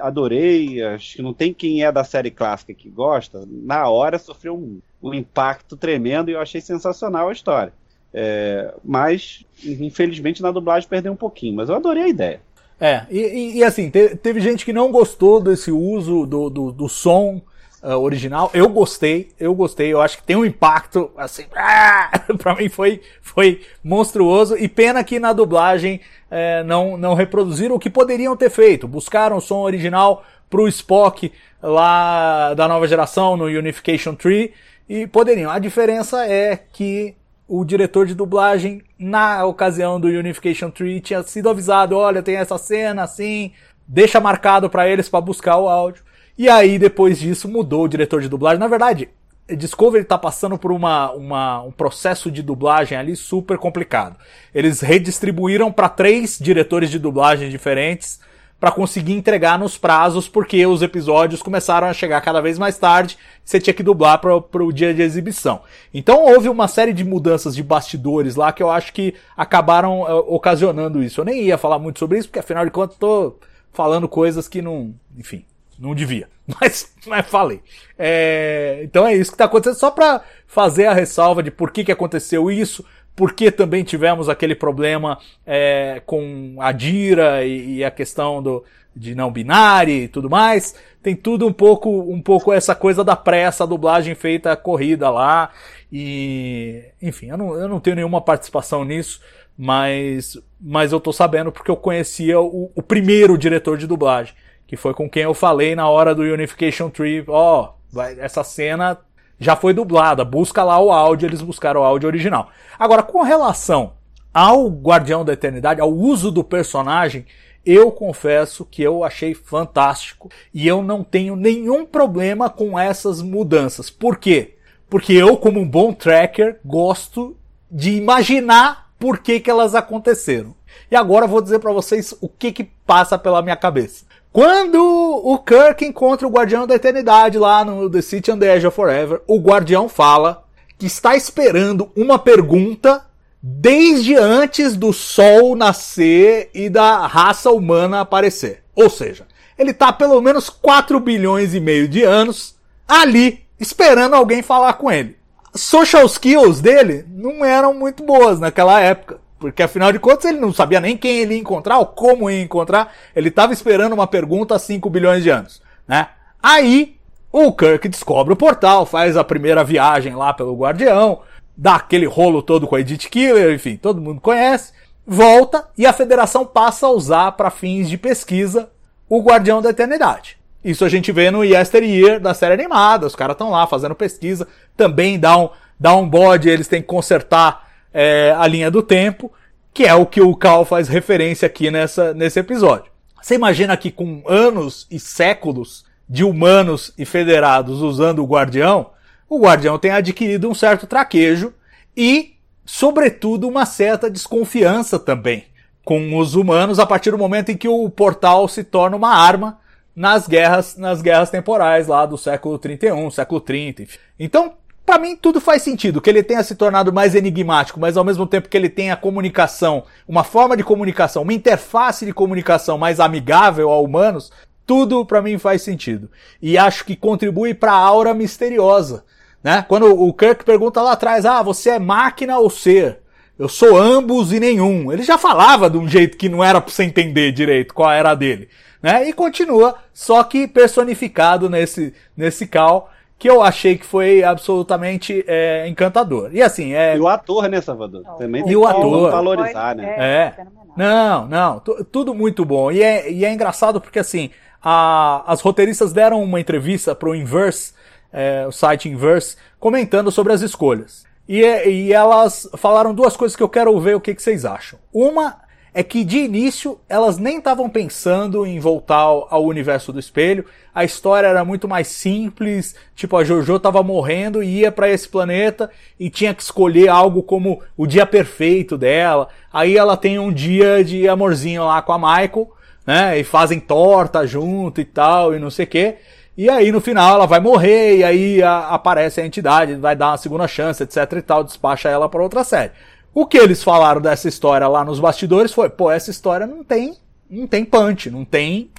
adorei. Acho que não tem quem é da série clássica que gosta. Na hora sofreu um, um impacto tremendo e eu achei sensacional a história. É, mas, infelizmente, na dublagem perdeu um pouquinho. Mas eu adorei a ideia. É, e, e, e assim, teve, teve, gente que não gostou desse uso do, do, do som uh, original. Eu gostei, eu gostei, eu acho que tem um impacto, assim, ah, pra mim foi, foi monstruoso. E pena que na dublagem é, não, não reproduziram o que poderiam ter feito. Buscaram o som original pro Spock lá da nova geração no Unification Tree e poderiam. A diferença é que o diretor de dublagem, na ocasião do Unification Tree, tinha sido avisado: olha, tem essa cena assim, deixa marcado para eles para buscar o áudio. E aí, depois disso, mudou o diretor de dublagem. Na verdade, Discovery está passando por uma, uma, um processo de dublagem ali super complicado. Eles redistribuíram para três diretores de dublagem diferentes para conseguir entregar nos prazos, porque os episódios começaram a chegar cada vez mais tarde, você tinha que dublar para o dia de exibição. Então houve uma série de mudanças de bastidores lá que eu acho que acabaram uh, ocasionando isso. Eu nem ia falar muito sobre isso, porque afinal de contas estou falando coisas que não, enfim, não devia, mas, mas falei. É, então é isso que está acontecendo, só para fazer a ressalva de por que, que aconteceu isso, porque também tivemos aquele problema é, com a Dira e, e, a questão do, de não binário e tudo mais. Tem tudo um pouco, um pouco essa coisa da pressa, a dublagem feita corrida lá. E, enfim, eu não, eu não tenho nenhuma participação nisso. mas, mas eu tô sabendo porque eu conhecia o, o primeiro diretor de dublagem, que foi com quem eu falei na hora do Unification Tree, ó, oh, essa cena já foi dublada, busca lá o áudio, eles buscaram o áudio original. Agora, com relação ao Guardião da Eternidade, ao uso do personagem, eu confesso que eu achei fantástico e eu não tenho nenhum problema com essas mudanças. Por quê? Porque eu, como um bom tracker, gosto de imaginar por que, que elas aconteceram. E agora eu vou dizer para vocês o que que passa pela minha cabeça. Quando o Kirk encontra o Guardião da Eternidade lá no The City on the Edge of Forever, o Guardião fala que está esperando uma pergunta desde antes do Sol nascer e da raça humana aparecer. Ou seja, ele está pelo menos 4 bilhões e meio de anos ali esperando alguém falar com ele. Social skills dele não eram muito boas naquela época. Porque afinal de contas ele não sabia nem quem ele ia encontrar ou como ia encontrar. Ele estava esperando uma pergunta há 5 bilhões de anos. Né? Aí o Kirk descobre o portal, faz a primeira viagem lá pelo Guardião, dá aquele rolo todo com a Edith Killer, enfim, todo mundo conhece, volta e a federação passa a usar para fins de pesquisa o Guardião da Eternidade. Isso a gente vê no Yesteryear da série animada, os caras estão lá fazendo pesquisa, também dá um, dá um bode, eles têm que consertar é, a linha do tempo, que é o que o Cal faz referência aqui nessa, nesse episódio. Você imagina que com anos e séculos de humanos e federados usando o Guardião, o Guardião tem adquirido um certo traquejo e, sobretudo, uma certa desconfiança também com os humanos a partir do momento em que o portal se torna uma arma nas guerras, nas guerras temporais lá do século 31, século 30. Enfim. Então, para mim tudo faz sentido, que ele tenha se tornado mais enigmático, mas ao mesmo tempo que ele tenha comunicação, uma forma de comunicação, uma interface de comunicação mais amigável a humanos, tudo para mim faz sentido. E acho que contribui para a aura misteriosa né? Quando o Kirk pergunta lá atrás, ah, você é máquina ou ser? Eu sou ambos e nenhum. Ele já falava de um jeito que não era pra você entender direito qual era a dele. Né? E continua, só que personificado nesse, nesse cal, que eu achei que foi absolutamente é, encantador. E assim, é. E o ator, né, Salvador? Também e o ator. valorizar, né? É. Não, não, tudo muito bom. E é, e é engraçado porque assim, a, as roteiristas deram uma entrevista pro Inverse é, o site Inverse, comentando sobre as escolhas. E, e, elas falaram duas coisas que eu quero ver o que, que vocês acham. Uma é que de início elas nem estavam pensando em voltar ao, universo do espelho. A história era muito mais simples, tipo a Jojo estava morrendo e ia para esse planeta e tinha que escolher algo como o dia perfeito dela. Aí ela tem um dia de amorzinho lá com a Michael, né? E fazem torta junto e tal e não sei o quê. E aí no final ela vai morrer, e aí a, aparece a entidade, vai dar uma segunda chance, etc e tal, despacha ela para outra série. O que eles falaram dessa história lá nos bastidores foi, pô, essa história não tem, não tem punch, não tem,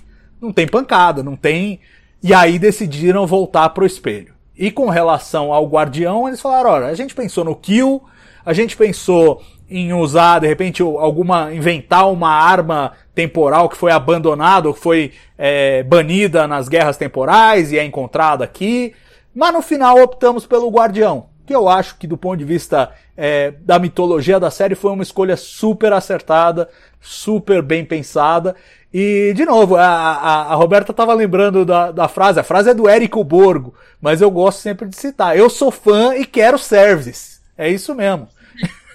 não tem pancada, não tem. E aí decidiram voltar pro espelho. E com relação ao Guardião, eles falaram, olha, a gente pensou no Kill, a gente pensou em usar, de repente, alguma. inventar uma arma temporal que foi abandonada ou que foi é, banida nas guerras temporais e é encontrada aqui. Mas no final optamos pelo Guardião, que eu acho que do ponto de vista é, da mitologia da série foi uma escolha super acertada, super bem pensada. E, de novo, a, a, a Roberta estava lembrando da, da frase, a frase é do Érico Borgo, mas eu gosto sempre de citar. Eu sou fã e quero service. É isso mesmo.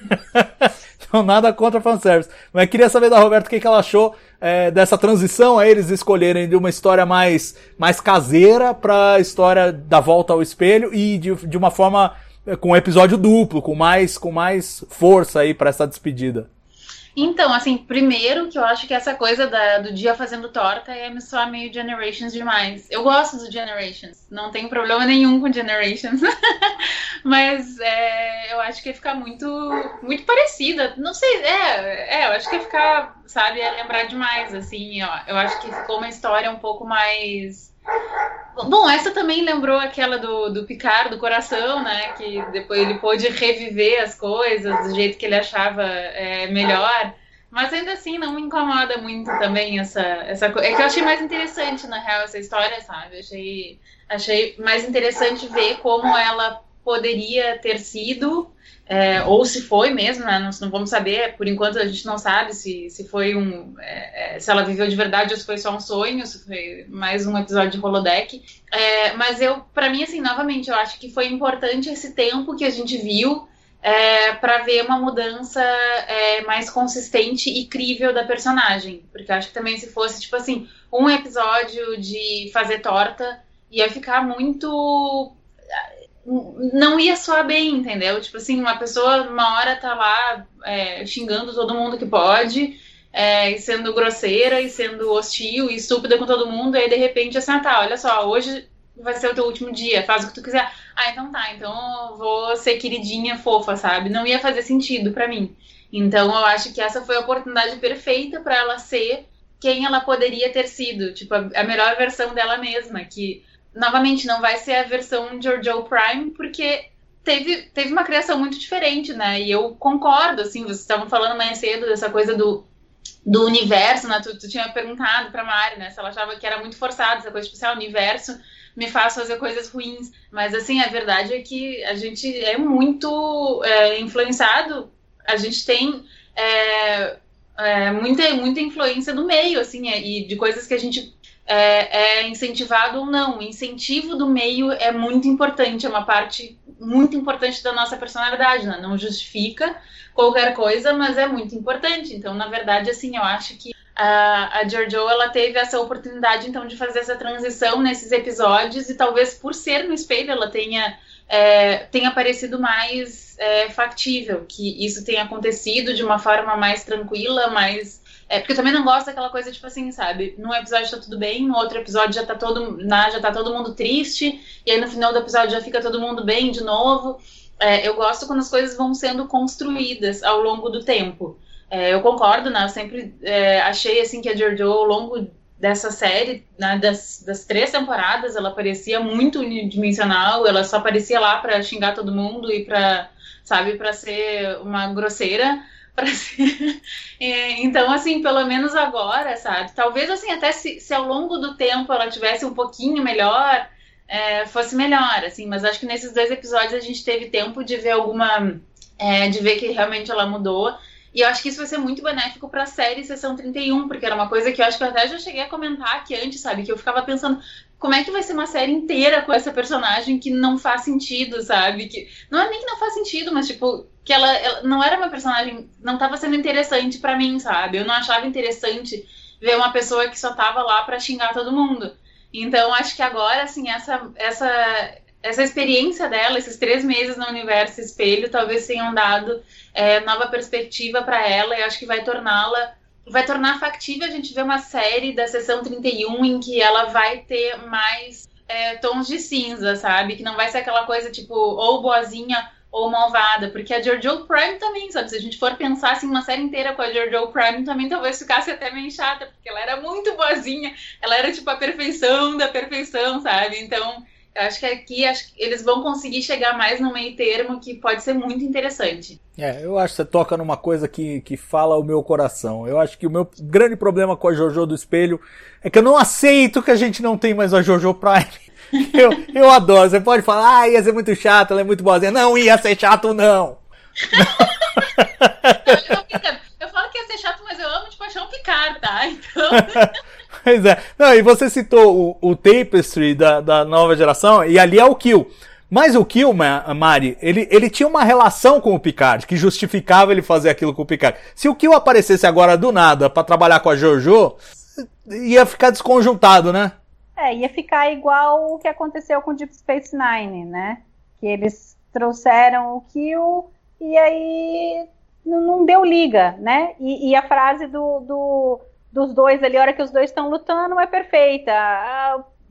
então, nada contra fanservice. Mas queria saber da Roberta o que, que ela achou é, dessa transição a eles escolherem de uma história mais, mais caseira para a história da volta ao espelho e de, de uma forma com um episódio duplo, com mais, com mais força aí para essa despedida. Então, assim, primeiro que eu acho que essa coisa da, do dia fazendo torta é me soar meio Generations demais. Eu gosto do Generations, não tenho problema nenhum com Generations. Mas é, eu acho que ia ficar muito, muito parecida. Não sei, é, é, eu acho que ia ficar, sabe, ia lembrar demais, assim, ó. Eu acho que ficou uma história um pouco mais Bom, essa também lembrou aquela do, do Picard, do coração, né? Que depois ele pôde reviver as coisas do jeito que ele achava é, melhor. Mas ainda assim não me incomoda muito também essa, essa coisa. É que eu achei mais interessante, na real, essa história, sabe? achei, achei mais interessante ver como ela poderia ter sido, é, ou se foi mesmo, né? não, não, vamos saber, por enquanto a gente não sabe se, se foi um. É, é se ela viveu de verdade ou se foi só um sonho, se foi mais um episódio de holodeck. É, mas eu, para mim, assim, novamente, eu acho que foi importante esse tempo que a gente viu. É, para ver uma mudança é, mais consistente e crível da personagem. Porque eu acho que também se fosse, tipo assim, um episódio de fazer torta, ia ficar muito não ia soar bem, entendeu? Tipo assim, uma pessoa uma hora tá lá é, xingando todo mundo que pode, é, e sendo grosseira, e sendo hostil e estúpida com todo mundo, e aí de repente assim, ah tá, olha só, hoje vai ser o teu último dia, faz o que tu quiser. Ah, então tá, então vou ser queridinha, fofa, sabe? Não ia fazer sentido para mim. Então eu acho que essa foi a oportunidade perfeita para ela ser quem ela poderia ter sido, tipo, a, a melhor versão dela mesma, que novamente, não vai ser a versão Giorgio Prime, porque teve, teve uma criação muito diferente, né? E eu concordo, assim, vocês estavam falando mais cedo dessa coisa do, do universo, né? Tu, tu tinha perguntado pra Mari, né? Se ela achava que era muito forçado, essa coisa tipo, ah, o universo me faz fazer coisas ruins. Mas, assim, a verdade é que a gente é muito é, influenciado, a gente tem é, é, muita, muita influência do meio, assim, é, e de coisas que a gente é, é, incentivado ou não. O incentivo do meio é muito importante, é uma parte muito importante da nossa personalidade, né? não justifica qualquer coisa, mas é muito importante. Então, na verdade, assim, eu acho que a, a Giorgio, ela teve essa oportunidade, então, de fazer essa transição nesses episódios e talvez por ser no espelho ela tenha é, tenha parecido mais é, factível, que isso tenha acontecido de uma forma mais tranquila, mais é, porque eu também não gosto daquela coisa, tipo assim, sabe? Num episódio tá tudo bem, no outro episódio já tá todo, na, já tá todo mundo triste, e aí no final do episódio já fica todo mundo bem de novo. É, eu gosto quando as coisas vão sendo construídas ao longo do tempo. É, eu concordo, né? Eu sempre é, achei assim que a Jojo, ao longo dessa série, né, das, das três temporadas, ela parecia muito unidimensional, ela só aparecia lá para xingar todo mundo e para, sabe, para ser uma grosseira É, então, assim, pelo menos agora, sabe? Talvez, assim, até se, se ao longo do tempo ela tivesse um pouquinho melhor, é, fosse melhor, assim. Mas acho que nesses dois episódios a gente teve tempo de ver alguma. É, de ver que realmente ela mudou. E eu acho que isso vai ser muito benéfico para a série Sessão 31, porque era uma coisa que eu acho que eu até já cheguei a comentar aqui antes, sabe? Que eu ficava pensando, como é que vai ser uma série inteira com essa personagem que não faz sentido, sabe? Que não é nem que não faz sentido, mas tipo que ela, ela não era uma personagem, não estava sendo interessante para mim, sabe? Eu não achava interessante ver uma pessoa que só tava lá para xingar todo mundo. Então acho que agora assim essa essa essa experiência dela, esses três meses no universo espelho, talvez tenham dado é, nova perspectiva para ela e acho que vai torná-la vai tornar factível a gente ver uma série da sessão 31 em que ela vai ter mais é, tons de cinza, sabe? Que não vai ser aquela coisa tipo, ou boazinha ou malvada, porque a Jojo Prime também, sabe? Se a gente for pensar assim, uma série inteira com a Jojo Prime também talvez ficasse até meio chata, porque ela era muito boazinha, ela era tipo a perfeição da perfeição, sabe? Então, eu acho que aqui acho que eles vão conseguir chegar mais no meio termo que pode ser muito interessante. É, eu acho que você toca numa coisa que, que fala o meu coração. Eu acho que o meu grande problema com a Jojo do Espelho é que eu não aceito que a gente não tem mais a Jojo Prime. Eu, eu adoro. Você pode falar, ah, ia ser muito chato, ela é muito boazinha. Não ia ser chato, não. eu, eu falo que ia ser chato, mas eu amo de paixão picar, tá? Então. Pois é. Não, e você citou o, o Tapestry da, da nova geração, e ali é o Kill. Mas o Kill, Mari, ele, ele tinha uma relação com o Picard, que justificava ele fazer aquilo com o Picard. Se o Kill aparecesse agora do nada para trabalhar com a Jojo, ia ficar desconjuntado, né? É, ia ficar igual o que aconteceu com Deep Space Nine, né? Que eles trouxeram o Kill e aí não, deu liga, né? E, e a frase do, do dos dois ali, a hora que os dois estão lutando, é perfeita.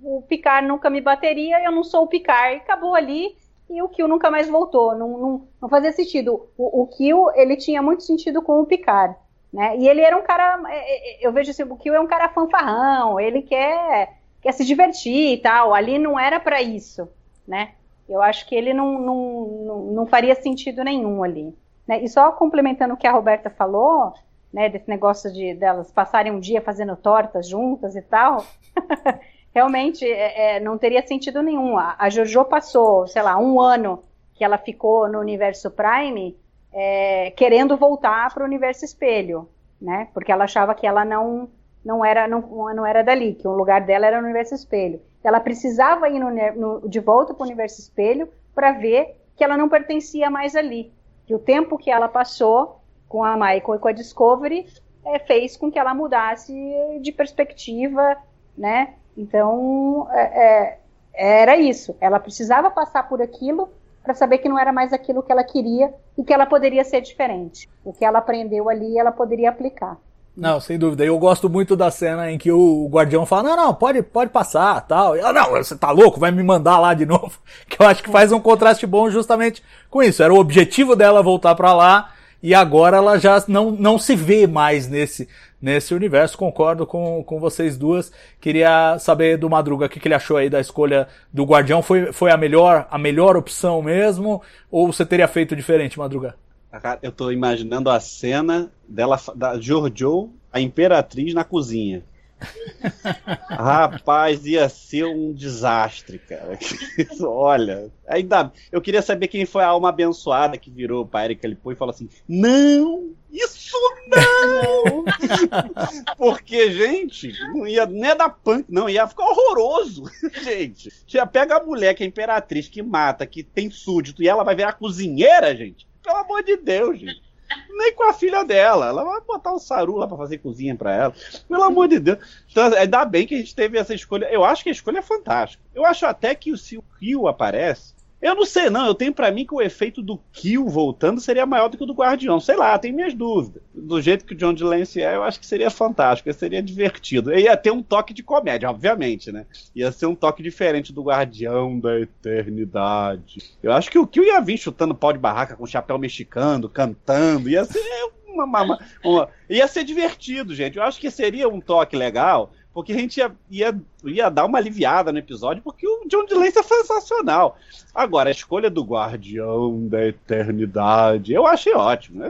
O Picard nunca me bateria, eu não sou o Picard. E acabou ali e o Kill nunca mais voltou. Não, não, não fazia sentido. O, o Kill, ele tinha muito sentido com o Picard. Né? E ele era um cara, é, é, eu vejo assim, o Kill é um cara fanfarrão, ele quer, quer se divertir e tal. Ali não era para isso, né? Eu acho que ele não, não, não, não faria sentido nenhum ali. Né? E só complementando o que a Roberta falou, né, desse negócio de delas passarem um dia fazendo tortas juntas e tal, realmente é, é, não teria sentido nenhum. A, a Jojo passou, sei lá, um ano que ela ficou no universo Prime é, querendo voltar para o universo espelho, né? Porque ela achava que ela não não era não, não era dali, que o lugar dela era no universo espelho. Ela precisava ir no, no, de volta para o universo espelho para ver que ela não pertencia mais ali. Que o tempo que ela passou com a Michael e com a Discovery é, fez com que ela mudasse de perspectiva, né? Então é, é, era isso. Ela precisava passar por aquilo para saber que não era mais aquilo que ela queria e que ela poderia ser diferente. O que ela aprendeu ali, ela poderia aplicar. Não, sem dúvida. Eu gosto muito da cena em que o guardião fala: não, não, pode, pode passar, tal. E ela, não, você tá louco, vai me mandar lá de novo. Que eu acho que faz um contraste bom justamente com isso. Era o objetivo dela voltar para lá e agora ela já não, não se vê mais nesse, nesse universo. Concordo com, com vocês duas. Queria saber do Madruga o que, que ele achou aí da escolha do Guardião. Foi, foi a melhor a melhor opção mesmo? Ou você teria feito diferente, Madruga? Eu tô imaginando a cena dela, da Giorgio, a imperatriz na cozinha. Rapaz, ia ser um desastre, cara. Olha, ainda. Eu queria saber quem foi a alma abençoada que virou para Erika Lipô e falou assim: Não! Isso não! Porque, gente, não ia nem dar punk, não, ia ficar horroroso, gente. Já pega a mulher que é imperatriz, que mata, que tem súdito, e ela vai virar cozinheira, gente. Pelo amor de Deus, gente nem com a filha dela. Ela vai botar o Saru lá pra fazer cozinha pra ela. Pelo amor de Deus. Então, ainda bem que a gente teve essa escolha. Eu acho que a escolha é fantástica. Eu acho até que se o Rio aparece, eu não sei, não. Eu tenho para mim que o efeito do Kill voltando seria maior do que o do Guardião. Sei lá, tenho minhas dúvidas. Do jeito que o John de Lance é, eu acho que seria fantástico, seria divertido. Ia ter um toque de comédia, obviamente, né? Ia ser um toque diferente do Guardião da Eternidade. Eu acho que o Kill ia vir chutando pau de barraca com chapéu mexicano, cantando. Ia ser uma, uma, uma, ia ser divertido, gente. Eu acho que seria um toque legal porque a gente ia, ia, ia dar uma aliviada no episódio, porque o John de Lance é sensacional. Agora, a escolha do Guardião da Eternidade, eu achei ótimo.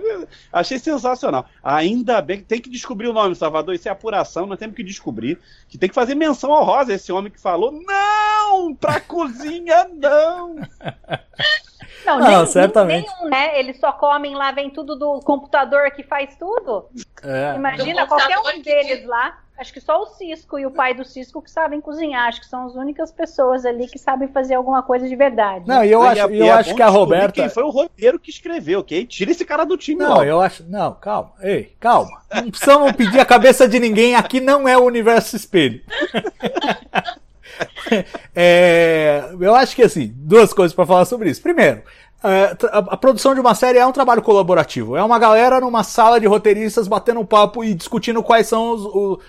Achei sensacional. Ainda bem que tem que descobrir o nome, Salvador. Isso é apuração, nós temos que descobrir. Que tem que fazer menção honrosa a esse homem que falou: não! Pra cozinha, não! Não, não nem, certamente. Nenhum, né? Eles só comem lá, vem tudo do computador que faz tudo. É. Imagina qualquer um deles lá. Acho que só o Cisco e o pai do Cisco que sabem cozinhar. Acho que são as únicas pessoas ali que sabem fazer alguma coisa de verdade. Não, e eu acho, eu é acho que a Roberta. Quem foi o roteiro que escreveu, ok? Tira esse cara do time, não. Não, eu acho. Não, calma. Ei, calma. Não precisamos pedir a cabeça de ninguém. Aqui não é o universo espelho. é, eu acho que assim, duas coisas para falar sobre isso. Primeiro, é, a, produção de uma série é um trabalho colaborativo. É uma galera numa sala de roteiristas batendo um papo e discutindo quais são os,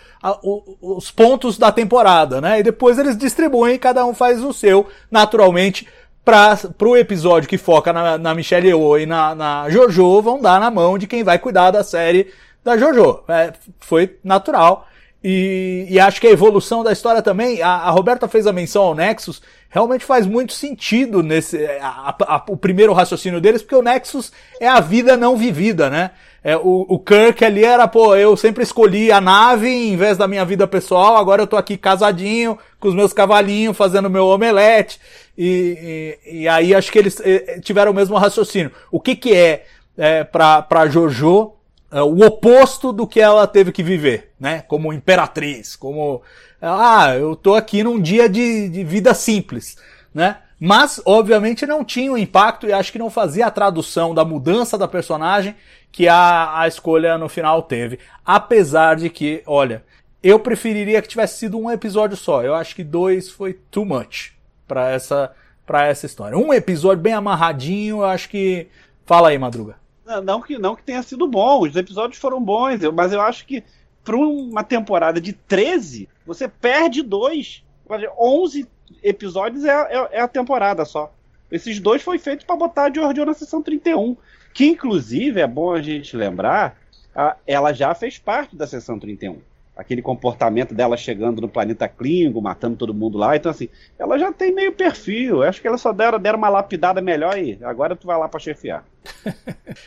os, os pontos da temporada, né? E depois eles distribuem, cada um faz o seu, naturalmente, para o episódio que foca na, na Michelle Yeoh e na, na Jojo, vão dar na mão de quem vai cuidar da série da Jojo. É, foi natural. E, e, acho que a evolução da história também, a, a, Roberta fez a menção ao Nexus, realmente faz muito sentido nesse a, a, o primeiro raciocínio deles, porque o Nexus é a vida não vivida, né? É, o, o Kirk ali era, pô, eu sempre escolhi a nave em vez da minha vida pessoal, agora eu tô aqui casadinho, com os meus cavalinhos, fazendo meu omelete, e, e, e aí acho que eles eh, tiveram o mesmo raciocínio. O que que é, é pra, Jojo o oposto do que ela teve que viver, né? Como imperatriz, como ah, eu tô aqui num dia de, de vida simples, né? Mas, obviamente, não tinha o impacto e acho que não fazia a tradução da mudança da personagem que a, a escolha no final teve. Apesar de que, olha, eu preferiria que tivesse sido um episódio só. Eu acho que dois foi too much para essa, pra essa história. Um episódio bem amarradinho, eu acho que. Fala aí, Madruga. Não que, não que tenha sido bom, os episódios foram bons, mas eu acho que para uma temporada de 13, você perde dois. 11 episódios é, é, é a temporada só. Esses dois foi feito para botar a Giorgio na sessão 31. Que inclusive é bom a gente lembrar, ela já fez parte da sessão 31. Aquele comportamento dela chegando no planeta Klingon, matando todo mundo lá. Então, assim, ela já tem meio perfil. Acho que ela só deram, deram uma lapidada melhor e agora tu vai lá para chefiar.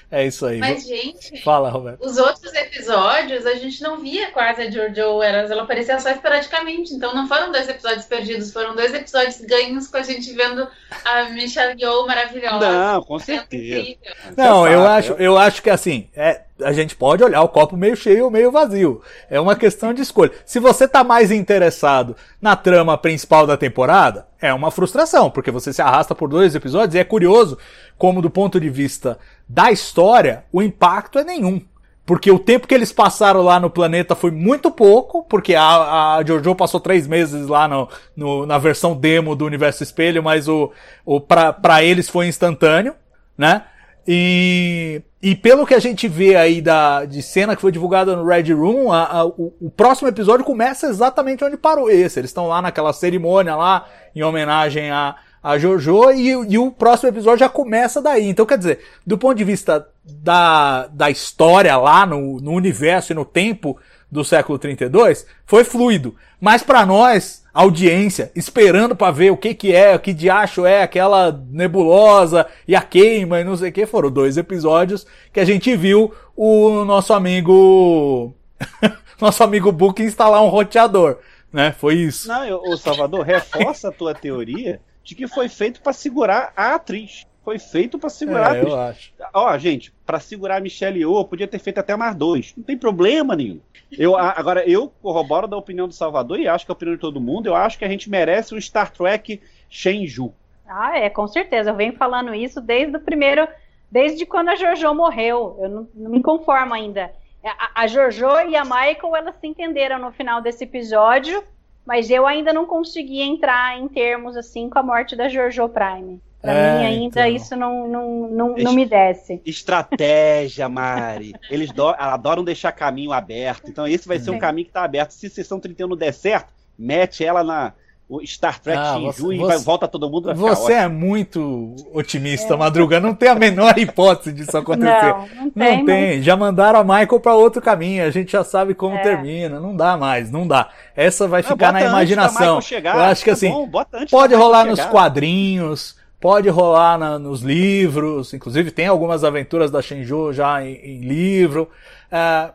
É isso aí. Mas, gente, Fala, Roberto. os outros episódios a gente não via quase a Jojo, ela, ela aparecia só esporadicamente. Então não foram dois episódios perdidos, foram dois episódios ganhos com a gente vendo a Michelle Yeoh maravilhosa. Não, com sendo certeza. incrível. Não, eu acho, eu acho que assim, é, a gente pode olhar o copo meio cheio ou meio vazio. É uma questão de escolha. Se você tá mais interessado na trama principal da temporada, é uma frustração, porque você se arrasta por dois episódios e é curioso como do ponto de vista da história, o impacto é nenhum. Porque o tempo que eles passaram lá no planeta foi muito pouco, porque a, a Jojo passou três meses lá no, no- na versão demo do Universo Espelho, mas o, o pra, pra eles foi instantâneo, né? E, e pelo que a gente vê aí da, de cena que foi divulgada no Red Room, a- a- o, o próximo episódio começa exatamente onde parou esse. Eles estão lá naquela cerimônia lá, em homenagem a, a Jojo, e, e o próximo episódio já começa daí. Então, quer dizer, do ponto de vista da, da história lá no, no universo e no tempo do século 32, foi fluido. Mas pra nós, audiência, esperando pra ver o que que é, o que de acho é aquela nebulosa e a queima e não sei o que, foram dois episódios que a gente viu o nosso amigo nosso amigo Book instalar um roteador, né? Foi isso. Não, ô Salvador, reforça a tua teoria de que foi feito pra segurar a atriz. Foi feito pra segurar a É, eu acho. Ó, gente, pra segurar a Michelle Yeoh, podia ter feito até mais dois. Não tem problema nenhum. Eu, agora, eu corroboro da opinião do Salvador e acho que é a opinião de todo mundo. Eu acho que a gente merece um Star Trek Shenju. Ah, é, com certeza. Eu venho falando isso desde o primeiro, desde quando a Jojo morreu. Eu não, não me conformo ainda. A, a Jojo e a Michael, elas se entenderam no final desse episódio, mas eu ainda não consegui entrar em termos assim com a morte da Jojo Prime. Pra É, mim ainda então. isso não, não, não, não me desce. Estratégia, Mari. Eles do- adoram deixar caminho aberto. Então, esse vai ser um caminho que tá aberto. Se sessão 31 não der certo, mete ela na o Star Trek Ah, Shinju você- e você- vai, volta todo mundo. Vai ficar Você ótimo. é muito otimista, Madruga. Não tem a menor hipótese disso acontecer. Não, não tem. Não tem, já mandaram a Michael pra outro caminho, a gente já sabe como É. termina, não dá mais, não dá. Essa vai Não, ficar na imaginação. Chegar, Eu acho que tá assim, bom, pode rolar nos quadrinhos, pode rolar na- nos livros, inclusive tem algumas aventuras da Shenju já em, em livro. Ah,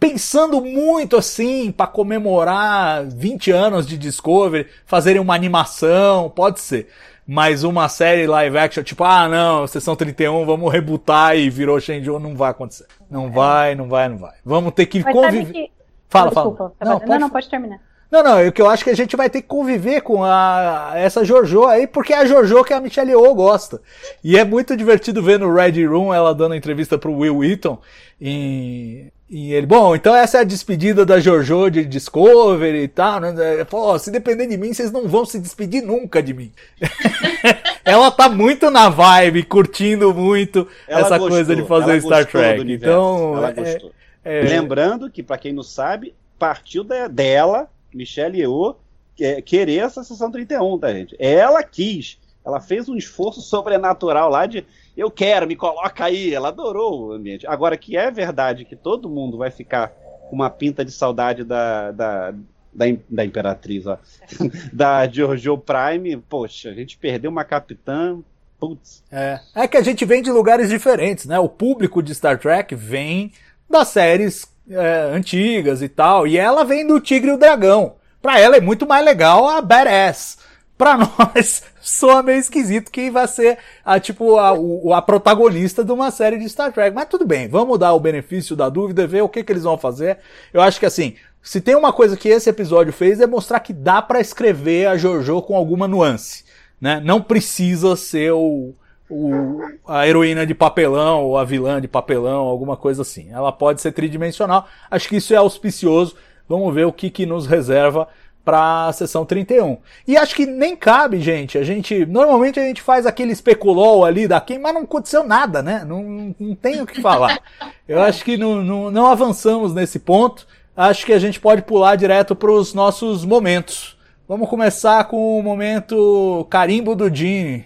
pensando muito assim, pra comemorar 20 anos de Discovery, fazerem uma animação, pode ser. Mas uma série live action, tipo, ah não, sessão 31, vamos rebutar e virou Shenju, não vai acontecer. Não vai, não vai, não vai. Vamos ter que Mas conviver. que... Fala, Não, fala. Desculpa, Não, não, pode não, falar. pode terminar. Não, não, é que eu acho que a gente vai ter que conviver com a, essa Jojo aí, porque é a Jojo que a Michelle Yeoh gosta. E é muito divertido ver no Red Room ela dando entrevista pro Will Wheaton e, e ele, bom, então essa é a despedida da Jojo de Discovery e tal, né? Falou, "Ó, se depender de mim, vocês não vão se despedir nunca de mim. ela tá muito na vibe, curtindo muito Ela essa gostou, coisa de fazer Star Trek. Então, ela é- gostou. é- Lembrando que, pra quem não sabe, partiu da- dela, Michelle Yeoh, que- querer essa sessão 31, tá, gente? Ela quis. Ela fez um esforço sobrenatural lá de eu quero, me coloca aí. Ela adorou o ambiente. Agora, que é verdade que todo mundo vai ficar com uma pinta de saudade da, da, da, da Imperatriz, ó. da Giorgio Prime, poxa, a gente perdeu uma capitã. Putz, É. é que a gente vem de lugares diferentes, né? O público de Star Trek vem das séries é, antigas e tal, e ela vem do Tigre e o Dragão. Pra ela é muito mais legal a Badass. Pra nós, soa meio esquisito que vai ser a, tipo, a, o- a protagonista de uma série de Star Trek. Mas tudo bem, vamos dar o benefício da dúvida e ver o que, que eles vão fazer. Eu acho que assim, se tem uma coisa que esse episódio fez é mostrar que dá pra escrever a Jojo com alguma nuance. Né? Não precisa ser o, o- a heroína de papelão ou a vilã de papelão, alguma coisa assim. Ela pode ser tridimensional. Acho que isso é auspicioso. Vamos ver o que, que nos reserva para a sessão 31. E acho que nem cabe, gente. A gente normalmente a gente faz aquele especulol ali da quem, mas não aconteceu nada, né? Não, não tem o que falar. Eu acho que não, não, não avançamos nesse ponto. Acho que a gente pode pular direto para os nossos momentos. Vamos começar com o momento carimbo do Gene.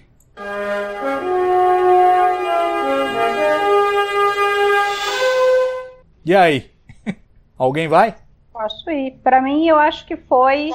E aí? Alguém vai? Posso ir. Para mim, eu acho que foi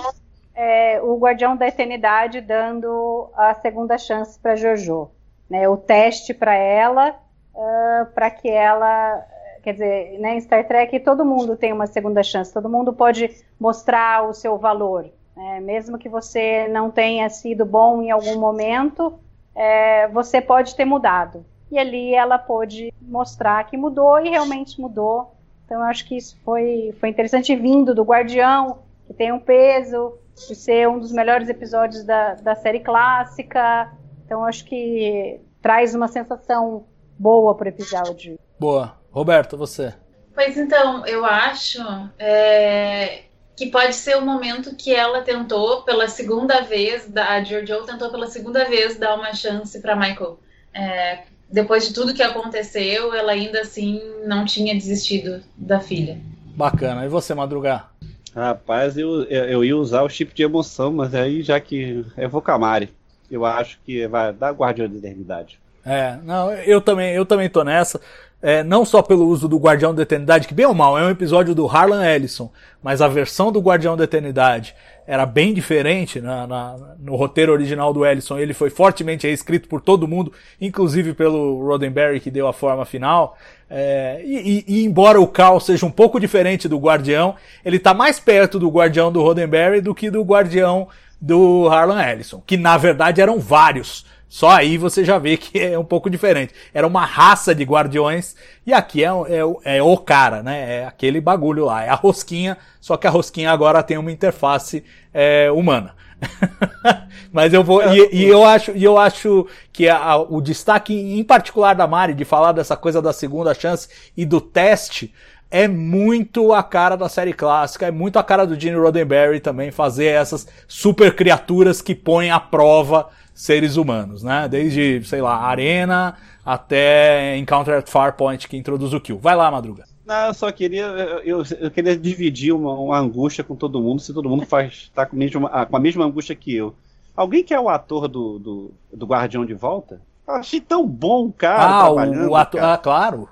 é, o Guardião da Eternidade dando a segunda chance para Jojo. Né, o teste para ela, uh, para que ela. Quer dizer, né, em Star Trek todo mundo tem uma segunda chance, todo mundo pode mostrar o seu valor. Né, mesmo que você não tenha sido bom em algum momento, é, você pode ter mudado. E ali ela pôde mostrar que mudou e realmente mudou. Então eu acho que isso foi, foi interessante vindo do Guardião, que tem um peso, de ser um dos melhores episódios da, da série clássica. Então eu acho que traz uma sensação boa pro episódio. Boa. Roberto, você. Pois então, eu acho é, que pode ser o momento que ela tentou pela segunda vez, a Giorgio tentou pela segunda vez dar uma chance para Michael. É, depois de tudo que aconteceu, ela ainda assim não tinha desistido da filha. Bacana. E você, Madrugar? Rapaz, eu, eu ia usar o chip de emoção, mas aí já que eu vou com a Mari. Eu acho que vai dar Guardião da Eternidade. É, não, eu também, eu também tô nessa. É, não só pelo uso do Guardião da Eternidade, que bem ou mal é um episódio do Harlan Ellison, mas a versão do Guardião da Eternidade era bem diferente na, na, no roteiro original do Ellison. Ele foi fortemente reescrito por todo mundo, inclusive pelo Roddenberry, que deu a forma final. É, e, e, embora o Cal seja um pouco diferente do Guardião, ele está mais perto do Guardião do Roddenberry do que do Guardião do Harlan Ellison, que na verdade eram vários. Só aí você já vê que é um pouco diferente. Era uma raça de guardiões e aqui é, é, é, o cara, né? É aquele bagulho lá, é a rosquinha, só que a rosquinha agora tem uma interface é, humana. Mas eu vou. E, e, eu acho, e eu acho que a, o destaque, em particular da Mari, de falar dessa coisa da segunda chance e do teste, é muito a cara da série clássica, é muito a cara do Gene Roddenberry também fazer essas super criaturas que põem à prova seres humanos, né? Desde, sei lá, Arena até Encounter at Farpoint que introduz o Kill. Vai lá, Madruga. Não, eu só queria. Eu, eu queria dividir uma, uma, angústia com todo mundo, se todo mundo faz tá com, mesmo, ah, com a mesma angústia que eu. Alguém que é o ator do, do, do Guardião de Volta? Eu achei tão bom, cara. Ah, o, ator. Cara. Ah, claro.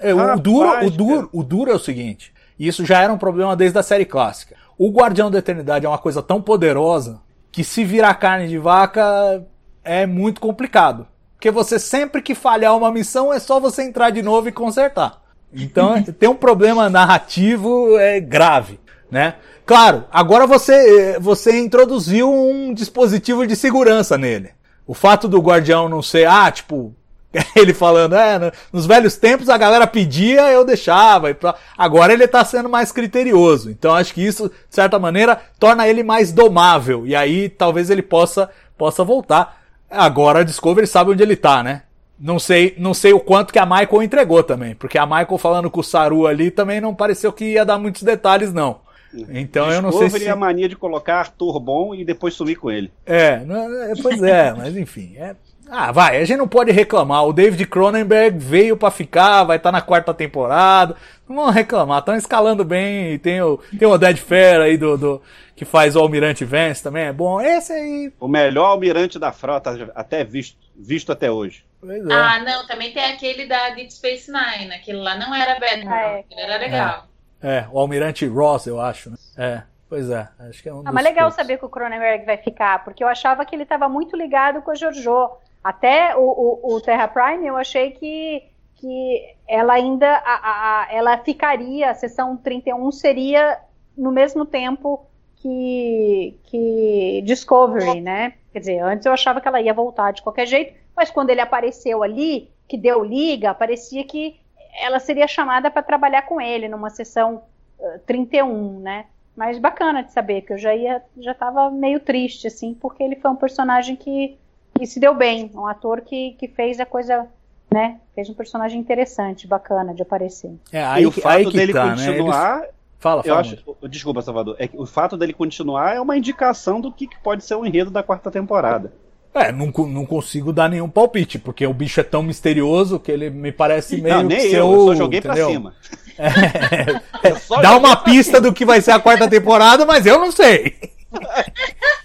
É, o, duro, o, duro, o duro é o seguinte. E isso já era um problema desde a série clássica. O Guardião da Eternidade é uma coisa tão poderosa que se virar carne de vaca é muito complicado. Porque você sempre que falhar uma missão é só você entrar de novo e consertar. Então tem um problema narrativo é, grave, né? Claro, agora você, você introduziu um dispositivo de segurança nele. O fato do guardião não ser, ah, tipo, ele falando, é, nos velhos tempos a galera pedia, eu deixava. Agora ele tá sendo mais criterioso. Então acho que isso, de certa maneira, torna ele mais domável. E aí talvez ele possa, possa voltar. Agora a Discovery sabe onde ele tá, né? Não sei, não sei o quanto que a Michael entregou também, porque a Michael falando com o Saru ali também não pareceu que ia dar muitos detalhes, não. Então Discovery eu não sei se. a mania de colocar Arthur bom e depois sumir com ele. É, é pois é, mas enfim. É... Ah, vai, a gente não pode reclamar. O David Cronenberg veio para ficar, vai estar tá na quarta temporada. Não vamos reclamar, estão escalando bem. Tem o, tem o Dead Fair aí do, do, que faz o Almirante Vance também, é bom. Esse aí. O melhor almirante da frota até visto, visto até hoje. É. Ah, não, também tem aquele da Deep Space Nine. Aquele lá não era bad, ah, é. era legal. É. é, o Almirante Ross, eu acho. Né? É. Pois é, acho que é um ah, mas legal poucos. saber que o Cronenberg vai ficar, porque eu achava que ele estava muito ligado com a Jojo. Até o, o, o, Terra Prime eu achei que, que ela ainda a, a, ela ficaria, a sessão 31 seria no mesmo tempo que, que Discovery, né? Quer dizer, antes eu achava que ela ia voltar de qualquer jeito, mas quando ele apareceu ali, que deu liga, parecia que ela seria chamada para trabalhar com ele numa sessão uh, 31, né? Mas bacana de saber, que eu já ia, já estava meio triste, assim, porque ele foi um personagem que que se deu bem, um ator que, que fez a coisa, né? Fez um personagem interessante, bacana de aparecer. É, aí, e o fato dele tá, continuar. Né? Eles... Fala, fala. Eu acho, desculpa, Salvador. É que o fato dele continuar é uma indicação do que pode ser o enredo da quarta temporada. É, não, não consigo dar nenhum palpite, porque o bicho é tão misterioso que ele me parece meio. Não, nem eu, seu, eu só joguei entendeu? pra cima. É, é, dá uma pista do que vai ser a quarta temporada, mas eu não sei.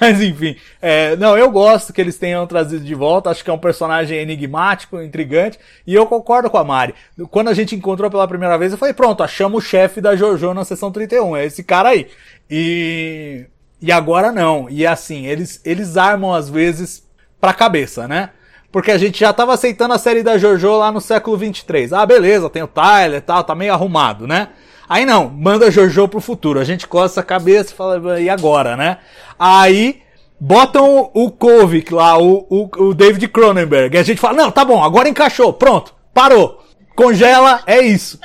Mas enfim, é, não, eu gosto que eles tenham trazido de volta. Acho que é um personagem enigmático, intrigante. E eu concordo com a Mari. Quando a gente encontrou pela primeira vez, eu falei: pronto, achamos o chefe da Jojo na sessão 31. É esse cara aí. E, e agora não. E assim, eles, eles armam às vezes pra cabeça, né? Porque a gente já tava aceitando a série da JoJo lá no século 23. Ah, beleza, tem o Tyler e tal, tá meio arrumado, né? Aí não, manda JoJo pro futuro. A gente coça a cabeça e fala, e agora, né? Aí botam o Kovic lá, o, o, o David Cronenberg. E a gente fala, não, tá bom, agora encaixou, pronto, parou. Congela, é isso.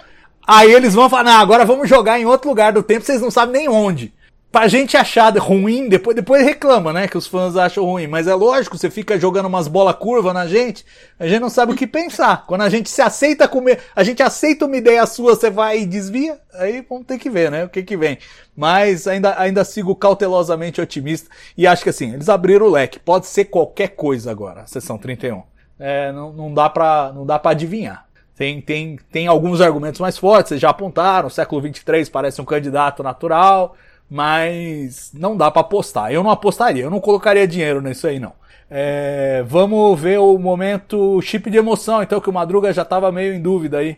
Aí eles vão falar, não, agora vamos jogar em outro lugar do tempo, vocês não sabem nem onde pra gente achar ruim, depois, depois reclama, né? Que os fãs acham ruim. Mas é lógico, você fica jogando umas bola curva na gente, a gente não sabe o que pensar. Quando a gente se aceita comer, a gente aceita uma ideia sua, você vai e desvia, aí vamos ter que ver, né? O que que vem. Mas ainda, ainda sigo cautelosamente otimista e acho que assim, eles abriram o leque. Pode ser qualquer coisa agora, a sessão 31. É, não, não dá pra, não dá pra adivinhar. Tem, tem, tem alguns argumentos mais fortes, vocês já apontaram, o século 23 parece um candidato natural, mas não dá para apostar. Eu não apostaria, eu não colocaria dinheiro nisso aí não. É, vamos ver o momento chip de emoção, então que o Madruga já tava meio em dúvida aí.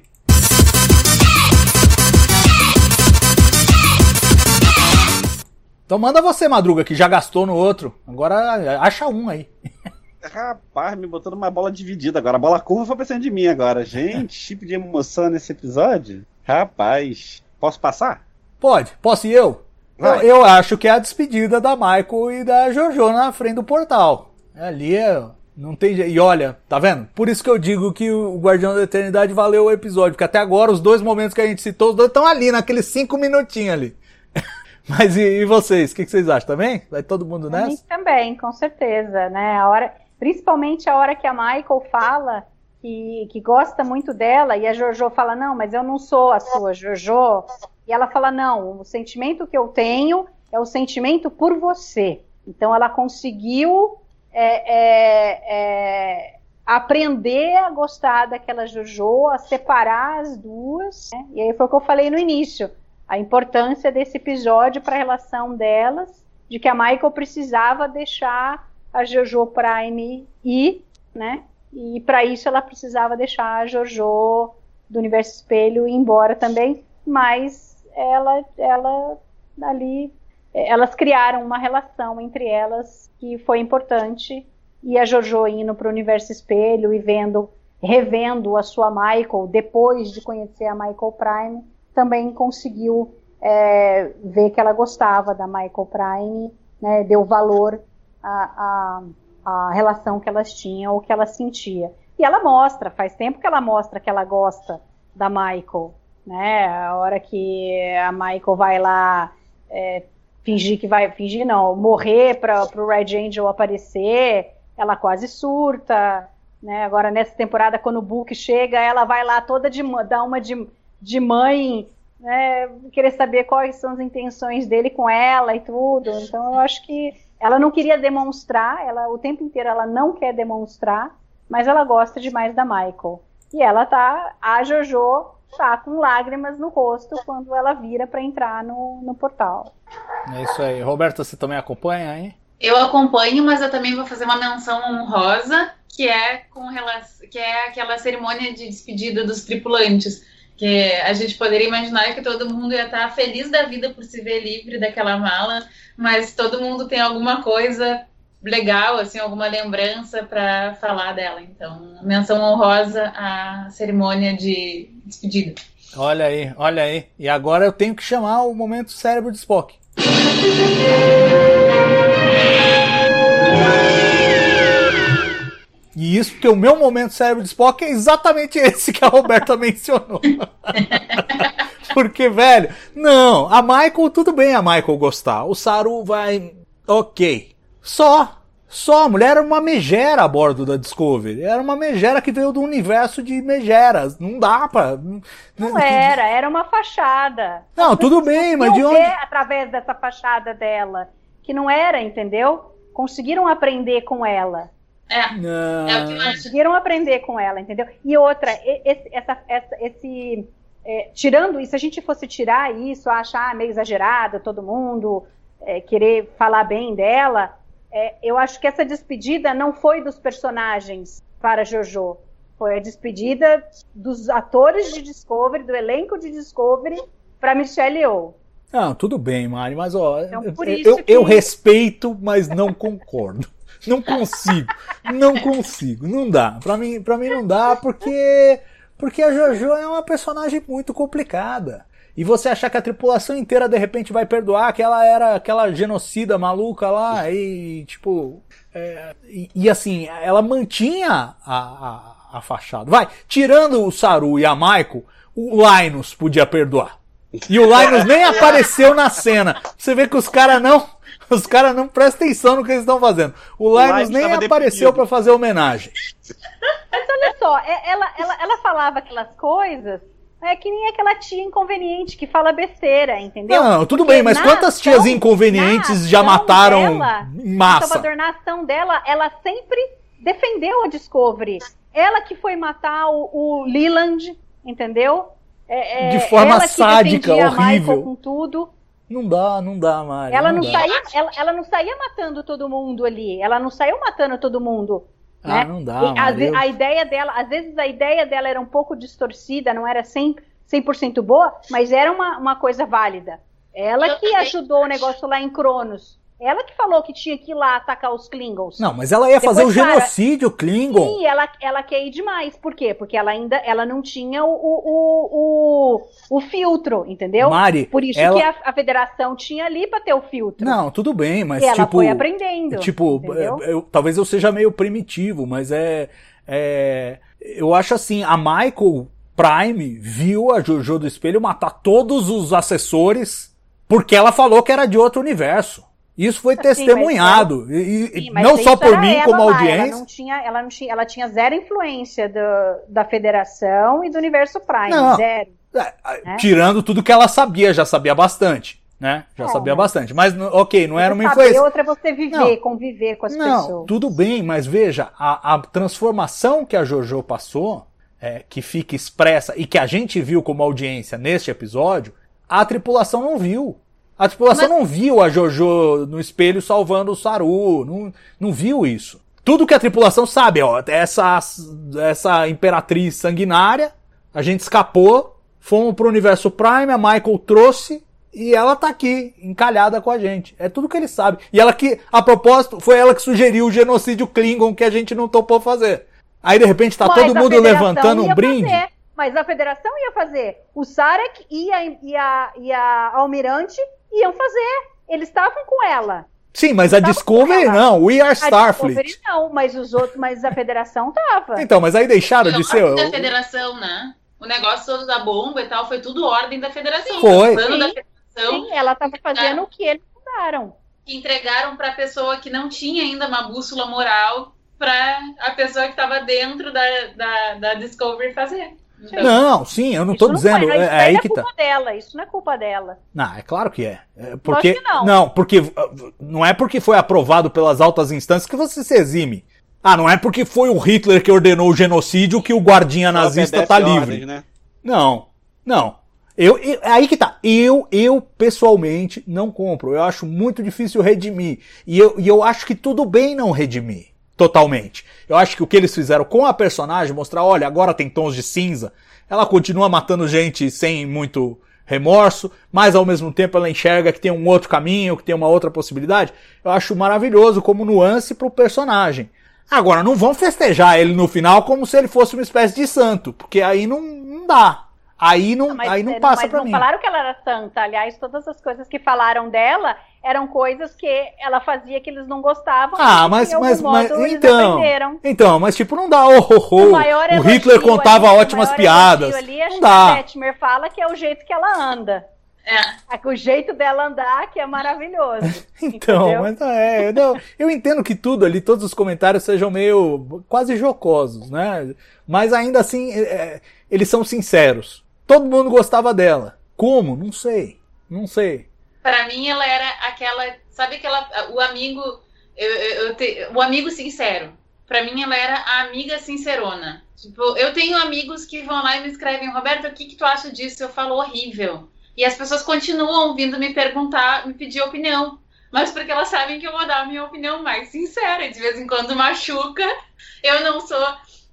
Então manda você, Madruga, que já gastou no outro. Agora acha um aí. Rapaz, me botou numa bola dividida agora. A bola curva foi pra cima de mim agora. Gente, chip de emoção nesse episódio? Rapaz, posso passar? Pode. Posso ir eu? Eu, eu, acho que é a despedida da Michael e da Jojo na frente do portal. Ali é. Não tem jeito. E olha, tá vendo? Por isso que eu digo que o Guardião da Eternidade valeu o episódio. Porque até agora os dois momentos que a gente citou, os dois estão ali, naqueles cinco minutinhos ali. Mas e, e vocês? O que, que, vocês acham também? Vai todo mundo nessa? A gente também, com certeza, né? A hora, principalmente a hora que a Michael fala que, que gosta muito dela e a Jojo fala, não, mas eu não sou a sua Jojo. E ela fala: não, o sentimento que eu tenho é o sentimento por você. Então ela conseguiu é, é, é, aprender a gostar daquela Jojo, a separar as duas. Né? E aí foi o que eu falei no início: a importância desse episódio para a relação delas, de que a Michael precisava deixar a Jojo Prime ir, né? E para isso ela precisava deixar a Jojo do Universo Espelho ir embora também, mas ela, ela ali, elas criaram uma relação entre elas que foi importante. E a Jojo indo para o universo espelho e vendo, revendo a sua Michael depois de conhecer a Michael Prime, também conseguiu é, ver que ela gostava da Michael Prime, né, deu valor à, à, à relação que elas tinham, o que ela sentia. E ela mostra, faz tempo que ela mostra que ela gosta da Michael né? A hora que a Michael vai lá é, fingir que vai fingir não, morrer para o Red Angel aparecer, ela quase surta, né? Agora nessa temporada quando o Book chega, ela vai lá toda de dar uma de, de mãe, né? Querer saber quais são as intenções dele com ela e tudo. Então eu acho que ela não queria demonstrar, ela o tempo inteiro ela não quer demonstrar, mas ela gosta demais da Michael. E ela tá a Jojo tá com lágrimas no rosto quando ela vira para entrar no, no portal. É isso aí. Roberta, você também acompanha, hein? Eu acompanho, mas eu também vou fazer uma menção honrosa, que é com relação, que é aquela cerimônia de despedida dos tripulantes. Que a gente poderia imaginar que todo mundo ia estar feliz da vida por se ver livre daquela mala, mas todo mundo tem alguma coisa legal, assim, alguma lembrança para falar dela. Então, menção honrosa à cerimônia de despedida. Olha aí, olha aí. E agora eu tenho que chamar o momento cérebro de Spock. E isso que o meu momento cérebro de Spock é exatamente esse que a Roberta mencionou. Porque, velho, não, a Michael, tudo bem a Michael gostar. O Saru vai. Ok. Só. Só, a mulher era uma megera a bordo da Discovery. Era uma megera que veio do universo de megeras. Não dá pra. Não era, era uma fachada. Não, tudo bem, mas de onde. através dessa fachada dela. Que não era, entendeu? Conseguiram aprender com ela. É. Não. é Conseguiram aprender com ela, entendeu? E outra, esse, essa, essa, esse. É, tirando isso, se a gente fosse tirar isso, achar meio exagerado todo mundo, é, querer falar bem dela é, eu acho que essa despedida não foi dos personagens para Jojo. Foi a despedida dos atores de Discovery, do elenco de Discovery, para Michelle Yeoh. Não, tudo bem, Mari, mas ó, então, eu, eu, que... eu, respeito, mas não concordo. Não consigo. Não consigo. Não dá. Pra mim, pra mim não dá porque. Porque a Jojo é uma personagem muito complicada. E você achar que a tripulação inteira de repente vai perdoar que ela era aquela genocida maluca lá e tipo. é, e, e assim, ela mantinha a, a, a fachada. Vai, tirando o Saru e a Michael, o Linus podia perdoar. E o Linus nem apareceu na cena. Você vê que os caras não. Os caras não prestam atenção no que eles estão fazendo. O Linus Linus nem apareceu para fazer homenagem. Mas olha só, é- ela, ela, ela falava aquelas coisas, é que nem aquela tia inconveniente que fala besteira, entendeu? Não, tudo Porque bem, mas quantas ação- tias inconvenientes já mataram dela, em massa? Salvador, na ação dela, ela sempre defendeu a Discovery. Ela que foi matar o, o Leland, entendeu? É, é, De forma ela que sádica, horrível. Michael com tudo. Não dá, não dá, Mari. Ela não, dá. saía, ela, ela não saía matando todo mundo ali. Ela não saiu matando todo mundo. Ah, né? não dá, E às Mari, eu- a ideia dela, às vezes a ideia dela era um pouco distorcida, não era 100%, 100% boa, mas era uma, uma coisa válida. Ela Eu que ajudou o negócio lá em Cronos. Ela que falou que tinha que ir lá atacar os Klingons. Não, mas ela ia fazer o Depois, cara, genocídio Klingon. Sim, ela, ela quer ir demais. Por quê? Porque ela ainda ela não tinha o, o, o, o, filtro, entendeu? Mari, Por isso ela- que a, a federação tinha ali pra ter o filtro. Não, tudo bem, mas e ela tipo. foi aprendendo. Tipo, é, eu- talvez eu seja meio primitivo, mas é, é. Eu acho assim, a Michael Prime viu a Jojo do Espelho matar todos os assessores porque ela falou que era de outro universo. Isso foi Sim, mas testemunhado. E, Sim, não só por mim, como lá, audiência. Ela não tinha, ela não tinha, ela tinha zero influência do- da Federação e do Universo Prime, Não. zero. É, Tirando tudo que ela sabia, já sabia bastante, né? Já É, sabia mas- bastante. Mas, ok, não era uma Saber, influência. outra é você viver, Não. conviver com as Não, pessoas. tudo bem, mas veja, a, a transformação que a JoJo passou, é, que fica expressa e que a gente viu como audiência neste episódio, a tripulação não viu. A tripulação Mas- não viu a JoJo no espelho salvando o Saru, não, não viu isso. Tudo que a tripulação sabe, ó, essa, essa imperatriz sanguinária, a gente escapou, fomos pro universo Prime, a Michael trouxe e ela tá aqui, encalhada com a gente. É tudo que ele sabe. E ela que, a propósito, foi ela que sugeriu o genocídio Klingon que a gente não topou fazer. Aí de repente tá Mas todo mundo levantando um brinde. fazer, mas a Federação ia fazer. O Sarek e a, e a, e a Almirante iam fazer. Eles estavam com ela. Sim, mas a Discovery não, We Are A Starfleet. Discovery não, mas os outros, mas a Federação tava. Então, mas aí deixaram Não, de ser. ordem da federação, né? O negócio todo da bomba e tal foi tudo ordem da federação. Foi. O plano da Sim. federação Sim, ela tava fazendo o que eles mandaram. que entregaram para a pessoa que não tinha ainda uma bússola moral para a pessoa que estava dentro da, da, da Discovery fazer. Então, Não, sim, eu não tô Isso dizendo. foi- É, isso é aí não é que tá. culpa dela, isso não é culpa dela. Não, é claro que é. É porque, que não. porque uh, não é porque foi aprovado pelas altas instâncias que você se exime. Ah, não é porque foi o Hitler que ordenou o genocídio que o guardinha nazista tá ordens, livre. né? Não, não. Eu, eu- é aí que tá. Eu, eu pessoalmente não compro. Eu acho muito difícil redimir. E eu, e eu acho que tudo bem não redimir totalmente. Eu acho que o que eles fizeram com a personagem, mostrar, olha, agora tem tons de cinza. Ela continua matando gente sem muito remorso, mas ao mesmo tempo ela enxerga que tem um outro caminho, que tem uma outra possibilidade. Eu acho maravilhoso como nuance pro personagem. Agora, não vão festejar ele no final como se ele fosse uma espécie de santo, porque aí não, não dá. Aí não, Mas, aí não é, passa mas pra não mim. falaram que ela era santa. Aliás, todas as coisas que falaram dela eram coisas que ela fazia que eles não gostavam. Ah, mas, mas, mas então, então, mas tipo, não dá, oh, oh, oh, O o Hitler contava ali, ótimas piadas. Ali, a não dá. Detmer fala que é o jeito que ela anda. é. É O jeito dela andar que é maravilhoso. Então, entendeu? mas é, eu, não, eu entendo que tudo ali, todos os comentários sejam meio quase jocosos, né? Mas ainda assim, é, é, eles são sinceros. Todo mundo gostava dela. Como? Não sei. Não sei. Para mim, ela era aquela. Sabe aquela. O amigo. eu- eu- te- o amigo sincero. Para mim, ela era a amiga sincerona. Tipo, eu tenho amigos que vão lá e me escrevem, Roberto, o que, que tu acha disso? Eu falo horrível. E as pessoas continuam vindo me perguntar, me pedir opinião. Mas porque elas sabem que eu vou dar a minha opinião mais sincera. De vez em quando machuca. Eu não sou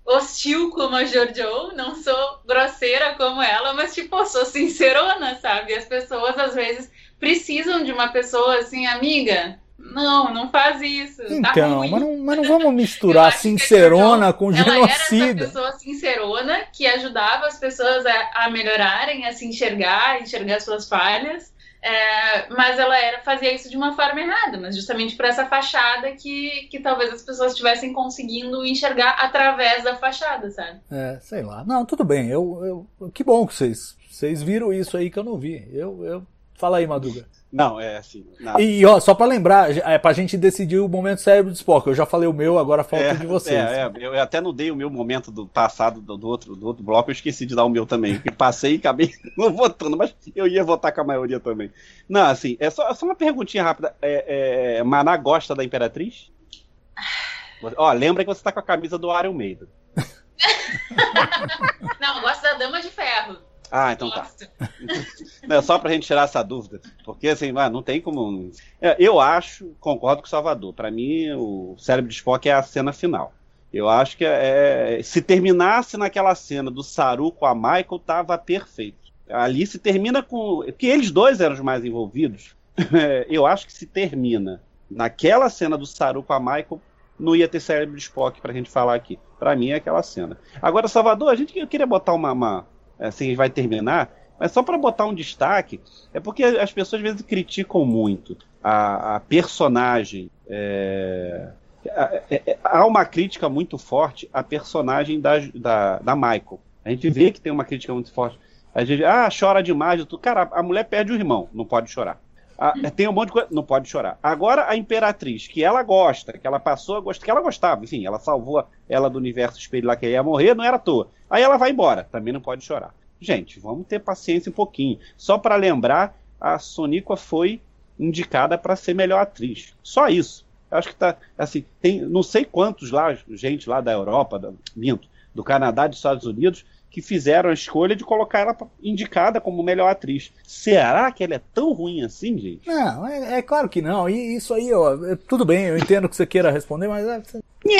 hostil como a Jojo, não sou grosseira como ela, mas tipo, eu sou sincerona, sabe? As pessoas às vezes precisam de uma pessoa assim, amiga, Não, não faz isso. tá Então, ruim. mas não, mas não vamos misturar a sincerona Jojo, com Ela era genocida. essa pessoa sincerona que ajudava as pessoas a, a melhorarem, a se enxergar, a enxergar suas falhas. É, mas ela era fazia isso de uma forma errada, mas justamente por essa fachada que, que talvez as pessoas estivessem conseguindo enxergar através da fachada, sabe? É, sei lá. Não, tudo bem. Eu, eu, que bom que vocês, vocês viram isso aí que eu não vi. Eu, eu... Fala aí, Madruga. Não, é assim. não. E ó, só pra lembrar, é pra gente decidir o momento cérebro de Spock. Eu já falei o meu, agora falta É, o de vocês. é, é, eu até não dei o meu momento do passado do, do outro, do outro bloco, eu esqueci de dar o meu também. porque Passei e acabei não votando, mas eu ia votar com a maioria também. Não, assim, é só, só uma perguntinha rápida. É, é, Maná gosta da Imperatriz? Ó, lembra que você tá com a camisa do Iron Maiden. Não, eu gosto da Dama de Ferro. Ah, então tá. Não, é só pra gente tirar essa dúvida. Porque, assim, ah, não tem como. É, eu acho, concordo com o Salvador. Pra mim, o cérebro de Spock é a cena final. Eu acho que é, se terminasse naquela cena do Saru com a Michael, tava perfeito. Ali se termina com. Porque eles dois eram os mais envolvidos. É, eu acho que se termina naquela cena do Saru com a Michael, não ia ter cérebro de Spock pra gente falar aqui. Pra mim é aquela cena. Agora, Salvador, a gente eu queria botar uma. uma assim, vai terminar. Mas só para botar um destaque, é porque as pessoas às vezes criticam muito a, a personagem. é, é, é, há uma crítica muito forte à personagem da, da, da Michael. A gente vê que tem uma crítica muito forte. A gente, ah, chora demais. Tu, cara, a mulher perde o irmão, não pode chorar. Ah, tem um monte de coisa, não pode chorar. Agora a Imperatriz, que ela gosta, que ela passou a gostar, que ela gostava, enfim, ela salvou ela do universo espelho lá que ia morrer, não era à toa. Aí ela vai embora, também não pode chorar. Gente, vamos ter paciência um pouquinho. Só para lembrar, a Soníqua foi indicada para ser melhor atriz. Só isso. Eu acho que tá assim, tem não sei quantos lá, gente lá da Europa, da, minto, do Canadá, dos Estados Unidos, que fizeram a escolha de colocar ela indicada como melhor atriz. Será que ela é tão ruim assim, gente? Não, é, é claro que não. E isso aí, ó, é- tudo bem, eu entendo que você queira responder, mas é,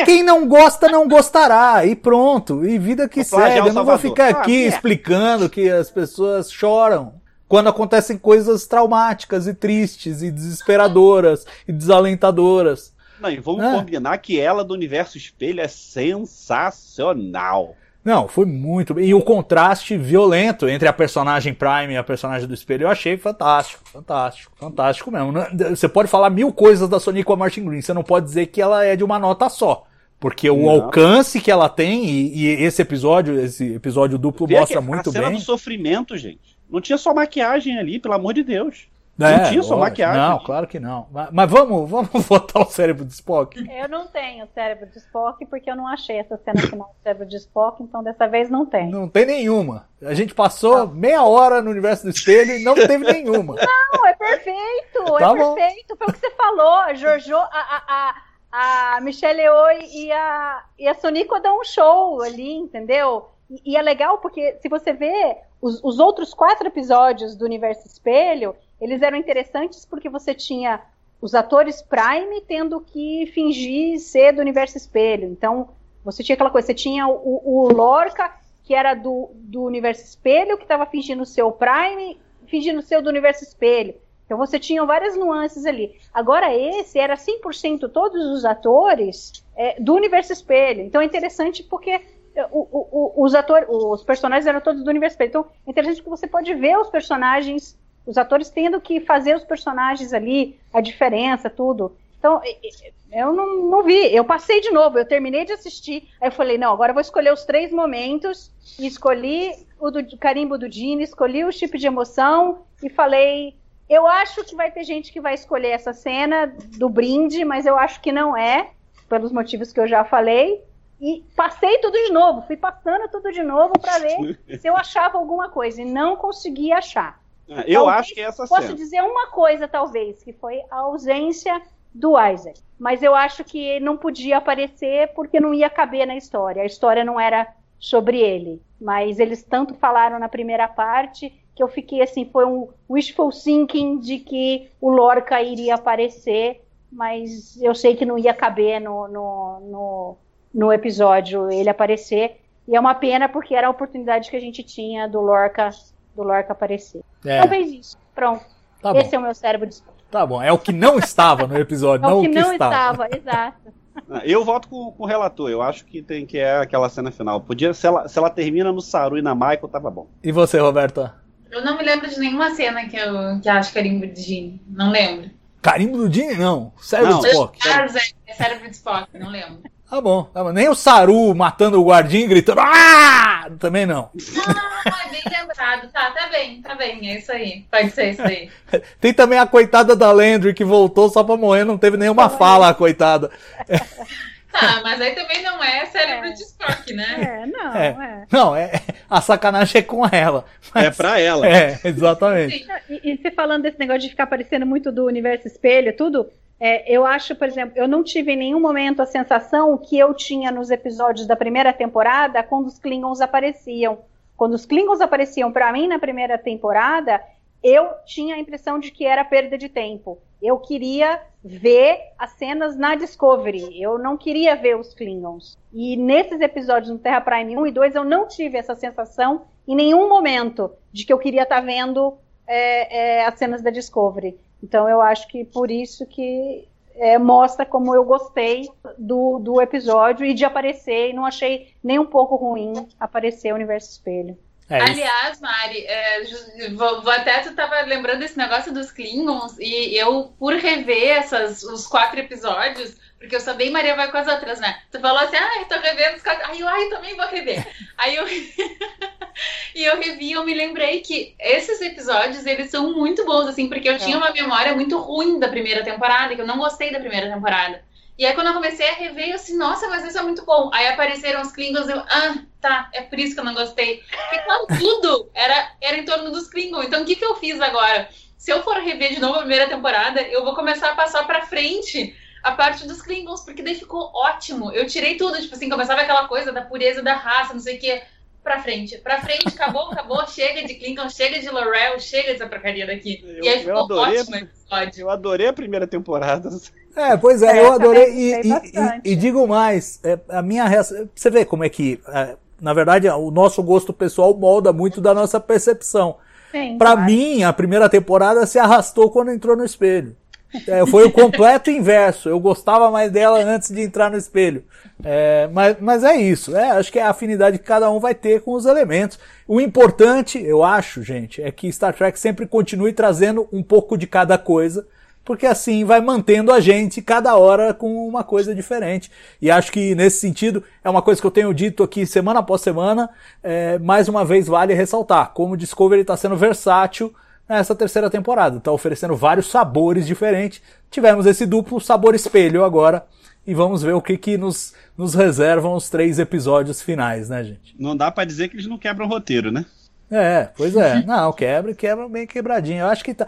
quem não gosta, não gostará. E pronto. E vida que segue. o Eu não vou ficar Ah, aqui é. explicando que as pessoas choram quando acontecem coisas traumáticas e tristes e desesperadoras e desalentadoras. Não, e vamos Ah. combinar que ela do universo espelho é sensacional. Não, foi muito bem. E o contraste violento entre a personagem Prime e a personagem do espelho eu achei fantástico, fantástico, fantástico mesmo. Não- Você pode falar mil coisas da Sonic com a Martin Green, você não pode dizer que ela é de uma nota só. Porque o Não. alcance que ela tem, e, e esse episódio, esse episódio duplo Vê mostra muito a cena bem. do sofrimento, gente. Não tinha só maquiagem ali, pelo amor de Deus. É, não tinha lógico. maquiagem. Não, claro que não. Mas, mas vamos, vamos botar o cérebro de Spock. Eu não tenho cérebro de Spock porque eu não achei essa cena final do cérebro de Spock, então dessa vez não tem. Não tem nenhuma. A gente passou meia hora no universo do espelho e não teve nenhuma. Não, é perfeito, Tá é bom. perfeito. Foi o que você falou. A Jojo, a, a, a, a Michelle Yeoh e a, e a Sonico dão um show ali, entendeu? E, e é legal porque se você vê os, os outros quatro episódios do Universo Espelho, eles eram interessantes porque você tinha os atores Prime tendo que fingir ser do Universo Espelho. Então, você tinha aquela coisa, você tinha o, o Lorca, que era do, do Universo Espelho, que estava fingindo ser o Prime, fingindo ser do Universo Espelho. Então você tinha várias nuances ali. Agora esse era 100% todos os atores é, do Universo Espelho. Então é interessante porque é, o- o- os atores, os personagens eram todos do Universo Espelho. Então é interessante porque você pode ver os personagens, os atores tendo que fazer os personagens ali, a diferença, tudo. Então eu não, não vi. Eu passei de novo. Eu terminei de assistir. Aí eu falei não, agora eu vou escolher os três momentos. E escolhi o do carimbo do Dini, escolhi o chip de emoção e falei eu acho que vai ter gente que vai escolher essa cena do brinde, mas eu acho que não é, pelos motivos que eu já falei. E passei tudo de novo, fui passando tudo de novo para ver se eu achava alguma coisa e não consegui achar. Eu Talvez acho que é essa Posso cena. dizer uma coisa, talvez, que foi a ausência do Isaac. Mas eu acho que ele não podia aparecer porque não ia caber na história. A história não era sobre ele. Mas eles tanto falaram na primeira parte que eu fiquei assim, foi um wishful thinking de que o Lorca iria aparecer, mas eu sei que não ia caber no, no, no, no episódio ele aparecer. E é uma pena porque era a oportunidade que a gente tinha do Lorca, do Lorca aparecer. É, Talvez isso. Pronto. tá bom. Esse é o meu cérebro de Tá bom, é o que não estava no episódio, É não o que o que não estava. estava, exato. Ah, Eu voto com, com o relator. Eu acho que tem que é aquela cena final. Podia, se ela, se ela termina no Saru e na Michael, tava bom. E você, Roberta? Eu não me lembro de nenhuma cena que eu que acho carimbo de Gene. Não lembro. Carimbo do Jim? Não. Sério, Não. Spock. Ah, Zé, é cérebro de Spock, não lembro. Tá bom, tá bom. Nem o Saru matando o guardinha e gritando. Ah! Também não. Ah, é bem lembrado. Tá, tá bem, tá bem. É isso aí. Pode ser isso aí. Tem também a coitada da Landry que voltou só pra morrer, não teve nenhuma fala, a coitada. Tá, mas aí também não é cérebro de Spock, né? É, não, É. é. Não, é, a sacanagem é com ela. É pra ela. É, exatamente. Sim. E, e você falando desse negócio de ficar parecendo muito do universo espelho, tudo, é, eu acho, por exemplo, eu não tive em nenhum momento a sensação que eu tinha nos episódios da primeira temporada quando os Klingons apareciam. Quando os Klingons apareciam para mim na primeira temporada, eu tinha a impressão de que era perda de tempo. Eu queria ver as cenas na Discovery. Eu não queria ver os Klingons. E nesses episódios no Terra Prime 1 e 2, eu não tive essa sensação em nenhum momento de que eu queria estar vendo é, é, as cenas da Discovery. Então eu acho que por isso que é, mostra como eu gostei do, do episódio e de aparecer, e não achei nem um pouco ruim aparecer o Universo Espelho. É. Aliás, Mari, é, vou, vou até tu tava lembrando desse negócio dos Klingons e eu, por rever essas, os quatro episódios, porque eu só dei Maria vai com as outras, né? Tu falou assim, ah, eu tô revendo os quatro. Aí eu, ai, também vou rever. Aí eu. e eu revi e eu me lembrei que esses episódios, eles são muito bons, assim, porque eu tinha uma memória muito ruim da primeira temporada, que eu não gostei da primeira temporada. E aí, quando eu comecei a rever, eu assim, nossa, mas isso é muito bom. Aí apareceram os Klingons, eu, ah, tá, é por isso que eu não gostei. Porque, claro, tudo era, era em torno dos Klingons. Então, o que, que eu fiz agora? Se eu for rever de novo a primeira temporada, eu vou começar a passar pra frente a parte dos Klingons, porque daí ficou ótimo. Eu tirei tudo, tipo assim, começava aquela coisa da pureza da raça, não sei o quê. Pra frente, pra frente, acabou, acabou, chega de Klingon, chega de Laurel, chega dessa porcaria daqui. Eu- e aí eu ficou adorei- ótimo o episódio. Eu adorei a primeira temporada. É, pois é, É, eu adorei. E, e- e- e digo mais, é, a minha reação. Você vê como é que, é, na verdade, o nosso gosto pessoal molda muito da nossa percepção. Pra claro. mim, a primeira temporada se arrastou quando entrou no espelho. É, foi o completo inverso. Eu gostava mais dela antes de entrar no espelho. É, mas, mas é isso. É, acho que é a afinidade que cada um vai ter com os elementos. O importante, eu acho, gente, é que Star Trek sempre continue trazendo um pouco de cada coisa. Porque assim vai mantendo a gente cada hora com uma coisa diferente. E acho que nesse sentido é uma coisa que eu tenho dito aqui semana após semana. é, mais uma vez vale ressaltar como o Discovery está sendo versátil nessa terceira temporada. Está oferecendo vários sabores diferentes. Tivemos esse duplo sabor espelho agora. E vamos ver o que, que nos, nos reservam os três episódios finais, né, gente? Não dá pra dizer que eles não quebram o roteiro, né? É, pois é. Não, quebra, quebra bem quebradinho. Eu acho que tá.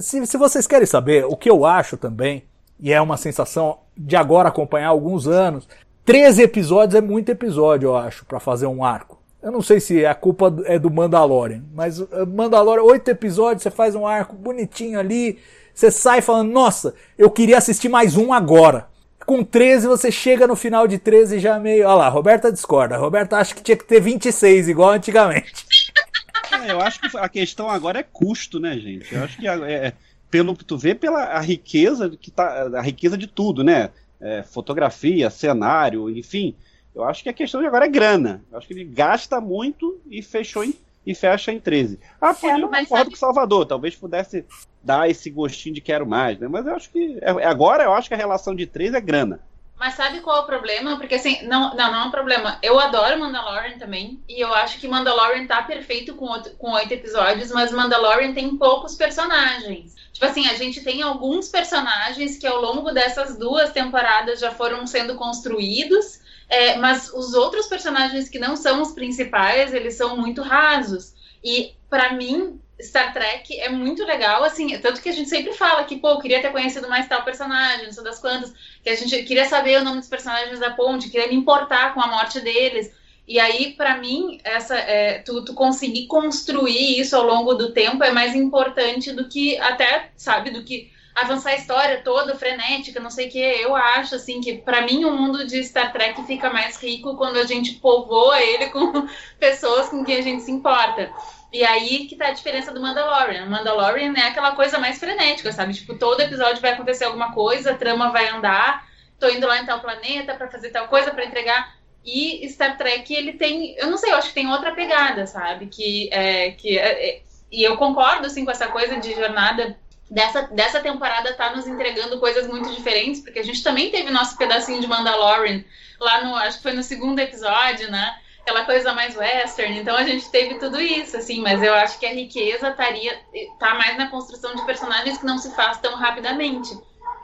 Se, se vocês querem saber, o que eu acho também, e é uma sensação de agora acompanhar alguns anos, 13 episódios é muito episódio, eu acho, pra fazer um arco. Eu não sei se a culpa é do Mandalorian, mas uh, Mandalorian, oito episódios, você faz um arco bonitinho ali, você sai falando, nossa, eu queria assistir mais um agora. Com 13, você chega no final de 13 já meio. Olha lá, Roberta discorda. Roberta acha que tinha que ter 26, igual antigamente. É, eu acho que a questão agora é custo, né, gente? Eu acho que é, é, pelo que tu vê, pela a riqueza que tá, a riqueza de tudo, né? É, fotografia, cenário, enfim. Eu acho que a questão de agora é grana. Eu acho que ele gasta muito e fechou em, e fecha em 13. Ah, É, eu mas concordo sabe- com Salvador. Talvez pudesse dar esse gostinho de quero mais, né? Mas eu acho que é- agora eu acho que a relação de 13 é grana. Mas sabe qual é o problema? Porque assim, não, não, não é um problema. Eu adoro Mandalorian também. E eu acho que Mandalorian tá perfeito com, com oito episódios, mas Mandalorian tem poucos personagens. Tipo assim, a gente tem alguns personagens que ao longo dessas duas temporadas já foram sendo construídos. É, mas os outros personagens que não são os principais, eles são muito rasos. E pra mim, Star Trek é muito legal, assim, tanto que a gente sempre fala que, pô, queria ter conhecido mais tal personagem, não sei das quantas, que a gente queria saber o nome dos personagens da ponte, queria me importar com a morte deles. E aí, pra mim, essa, é, tu, tu conseguir construir isso ao longo do tempo é mais importante do que até, sabe, do que avançar a história toda frenética, não sei o que. Eu acho assim que para mim o mundo de Star Trek fica mais rico quando a gente povoa ele com pessoas com quem a gente se importa. E aí que tá a diferença do Mandalorian. O Mandalorian é aquela coisa mais frenética, sabe? Tipo, todo episódio vai acontecer alguma coisa, a trama vai andar, tô indo lá em tal planeta para fazer tal coisa, para entregar. E Star Trek, ele tem, eu não sei, eu acho que tem outra pegada, sabe? Que é que é, é, e eu concordo assim com essa coisa de jornada dessa, dessa temporada tá nos entregando coisas muito diferentes, porque a gente também teve nosso pedacinho de Mandalorian lá no, acho que foi no segundo episódio, né? Aquela coisa mais western, então a gente teve tudo isso, assim, mas eu acho que a riqueza estaria tá mais na construção de personagens que não se faz tão rapidamente.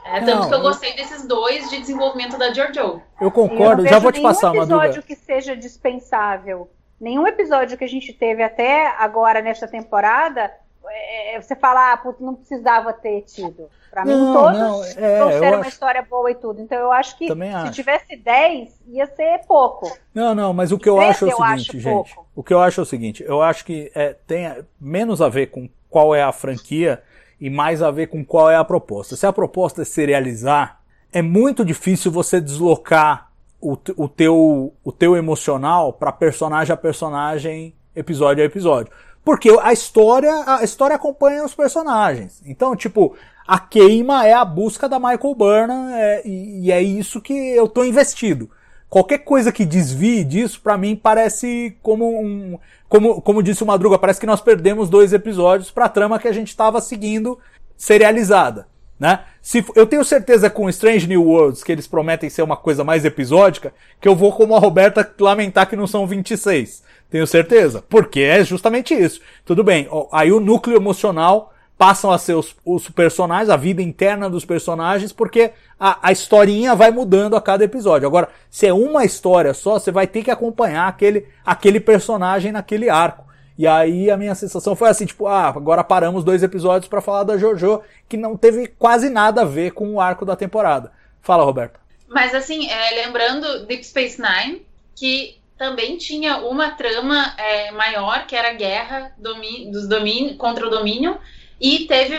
É, tanto Não, que eu eu- gostei desses dois de desenvolvimento da Giorgio. Eu Eu concordo, não já vou te passar, nenhum episódio Madruga. que seja dispensável. Nenhum episódio que a gente teve até agora nesta temporada, é, você fala, ah, putz, não precisava ter tido. Pra mim, Não, todos não, é, trouxeram uma acho- história boa e tudo. Então eu acho que Também se acho. tivesse 10, ia ser pouco. Não, não, mas o que eu acho é o seguinte, gente. pouco. O que eu acho é o seguinte, eu acho que é, tem menos a ver com qual é a franquia e mais a ver com qual é a proposta. Se a proposta é serializar, é muito difícil você deslocar o, o teu, o teu emocional para personagem a personagem, episódio a episódio. Porque a história, a história acompanha os personagens. Então, tipo, a queima é a busca da Michael Burnham é, e, e é isso que eu tô investido. Qualquer coisa que desvie disso, pra mim, parece como um. Como, como disse o Madruga, parece que nós perdemos dois episódios pra trama que a gente estava seguindo serializada. Né? Se, eu tenho certeza com Strange New Worlds que eles prometem ser uma coisa mais episódica, que eu vou, como a Roberta, lamentar que não são 26. Tenho certeza. Porque é justamente isso. Tudo bem, aí o núcleo emocional passam a ser os, os personagens, a vida interna dos personagens, porque a, a historinha vai mudando a cada episódio. Agora, se é uma história só, você vai ter que acompanhar aquele, aquele personagem naquele arco. E aí a minha sensação foi assim, tipo, ah, agora paramos dois episódios pra falar da JoJo, que não teve quase nada a ver com o arco da temporada. Fala, Roberto. Mas assim, é, lembrando Deep Space Nine, que também tinha uma trama é, maior, que era a guerra dos contra o domínio, e teve,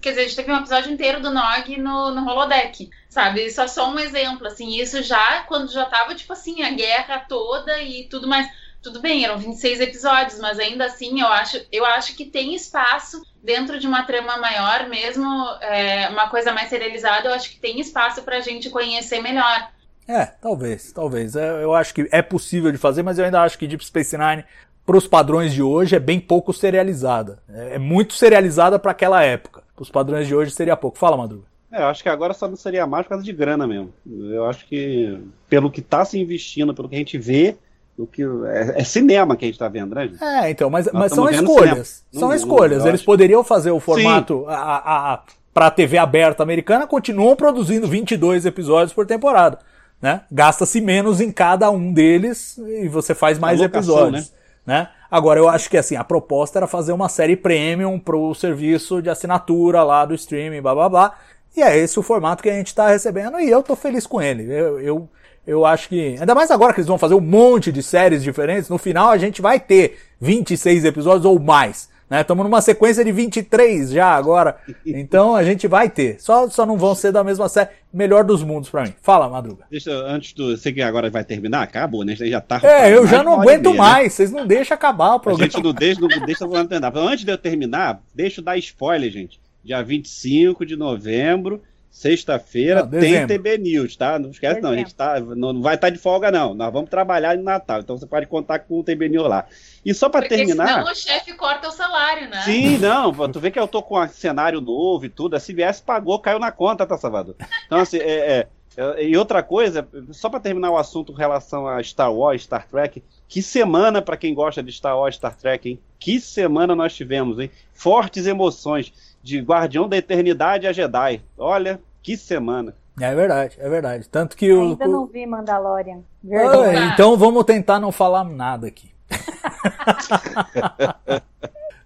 quer dizer, a gente teve um episódio inteiro do Nog no, no holodeck, sabe? Isso é só um exemplo, assim, isso já, quando já tava, tipo assim, a guerra toda e tudo mais. Tudo bem, eram 26 episódios, mas ainda assim eu acho, eu acho que tem espaço dentro de uma trama maior, mesmo é, uma coisa mais serializada, eu acho que tem espaço pra gente conhecer melhor. É, talvez, talvez. É, eu acho que é possível de fazer, mas eu ainda acho que Deep Space Nine, para os padrões de hoje, é bem pouco serializada. É, é muito serializada para aquela época. Para os padrões de hoje seria pouco. Fala, Madruga. É, eu acho que agora só não seria mais por causa de grana mesmo. Eu acho que pelo que tá se investindo, pelo que a gente vê, o que é, é cinema que a gente tá vendo, né, gente? É, então, mas, Nós mas são escolhas. São Não- escolhas. não, Eles acho- poderiam fazer o formato a, a, a, para a TV aberta americana, continuam produzindo 22 episódios por temporada. Né? Gasta-se menos em cada um deles e você faz mais Alocação, episódios. Né? Agora, eu acho que assim, a proposta era fazer uma série premium pro serviço de assinatura lá do streaming, blá blá blá. E é esse o formato que a gente tá recebendo e eu tô feliz com ele. Eu, eu, eu acho que. Ainda mais agora que eles vão fazer um monte de séries diferentes, no final a gente vai ter 26 episódios ou mais. Né? Estamos numa sequência de 23 já agora. Então a gente vai ter. Só, só não vão ser da mesma série. Melhor dos mundos pra mim. Fala, Madruga. Deixa, eu- antes do. Sei que agora vai terminar, acabou, né? A já tá. É, eu já não aguento meia, né? mais. Vocês não deixam acabar o A programa. gente não deixa, não deixa eu terminar. Então, antes de eu terminar, deixa eu dar spoiler, gente. Dia 25 de novembro, sexta-feira, Não, tem dezembro. TB News, tá? Não esquece, não. A gente tá, não, não vai estar de folga, não. Nós vamos trabalhar no Natal. Então você pode contar com o TB News lá. E só para terminar. senão o chefe corta o salário, né? Sim, não, tu vê que eu tô com um cenário novo e tudo, a CBS pagou, caiu na conta, tá, Salvador? Então, assim, é, é, é, e outra coisa, só pra terminar o assunto em relação a Star Wars, Star Trek, que semana pra quem gosta de Star Wars, Star Trek, hein? Que semana nós tivemos, hein? Fortes emoções de Guardião da Eternidade a Jedi. Olha, que semana. É verdade, é verdade. Tanto que o. Ainda não vi Mandalorian. Ah, então vamos tentar não falar nada aqui.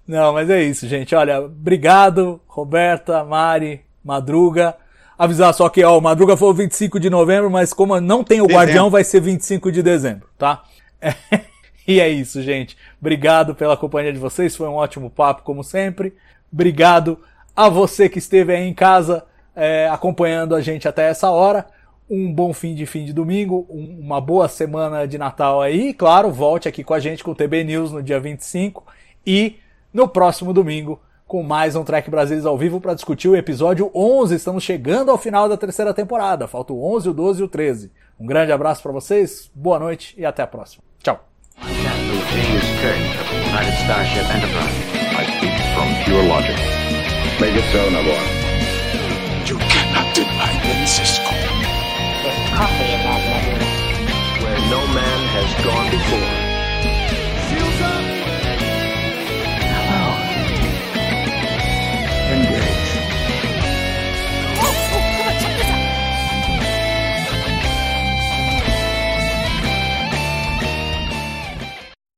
não, mas é isso, gente. Olha, obrigado, Roberta, Mari, Madruga. Avisar só que, ó, o Madruga foi o 25 de novembro, mas como não tem o Dezembro. Guardião, vai ser 25 de dezembro, tá? E é isso, gente. Obrigado pela companhia de vocês. Foi um ótimo papo, como sempre. Obrigado a você que esteve aí em casa é, acompanhando a gente até essa hora. Um bom fim de fim de domingo, um, uma boa semana de Natal aí. E, claro, volte aqui com a gente com o TB News no dia 25 e no próximo domingo com mais um Trek Brasileiros ao vivo para discutir o episódio 11. Estamos chegando ao final da terceira temporada. Falta o 11, o 12 e o 13. Um grande abraço para vocês, boa noite e até a próxima. Tchau. Pure logic. Make it so, Navarro. You cannot deny them, Cisco. There's coffee in that letter. Where no man has gone before. Shields up!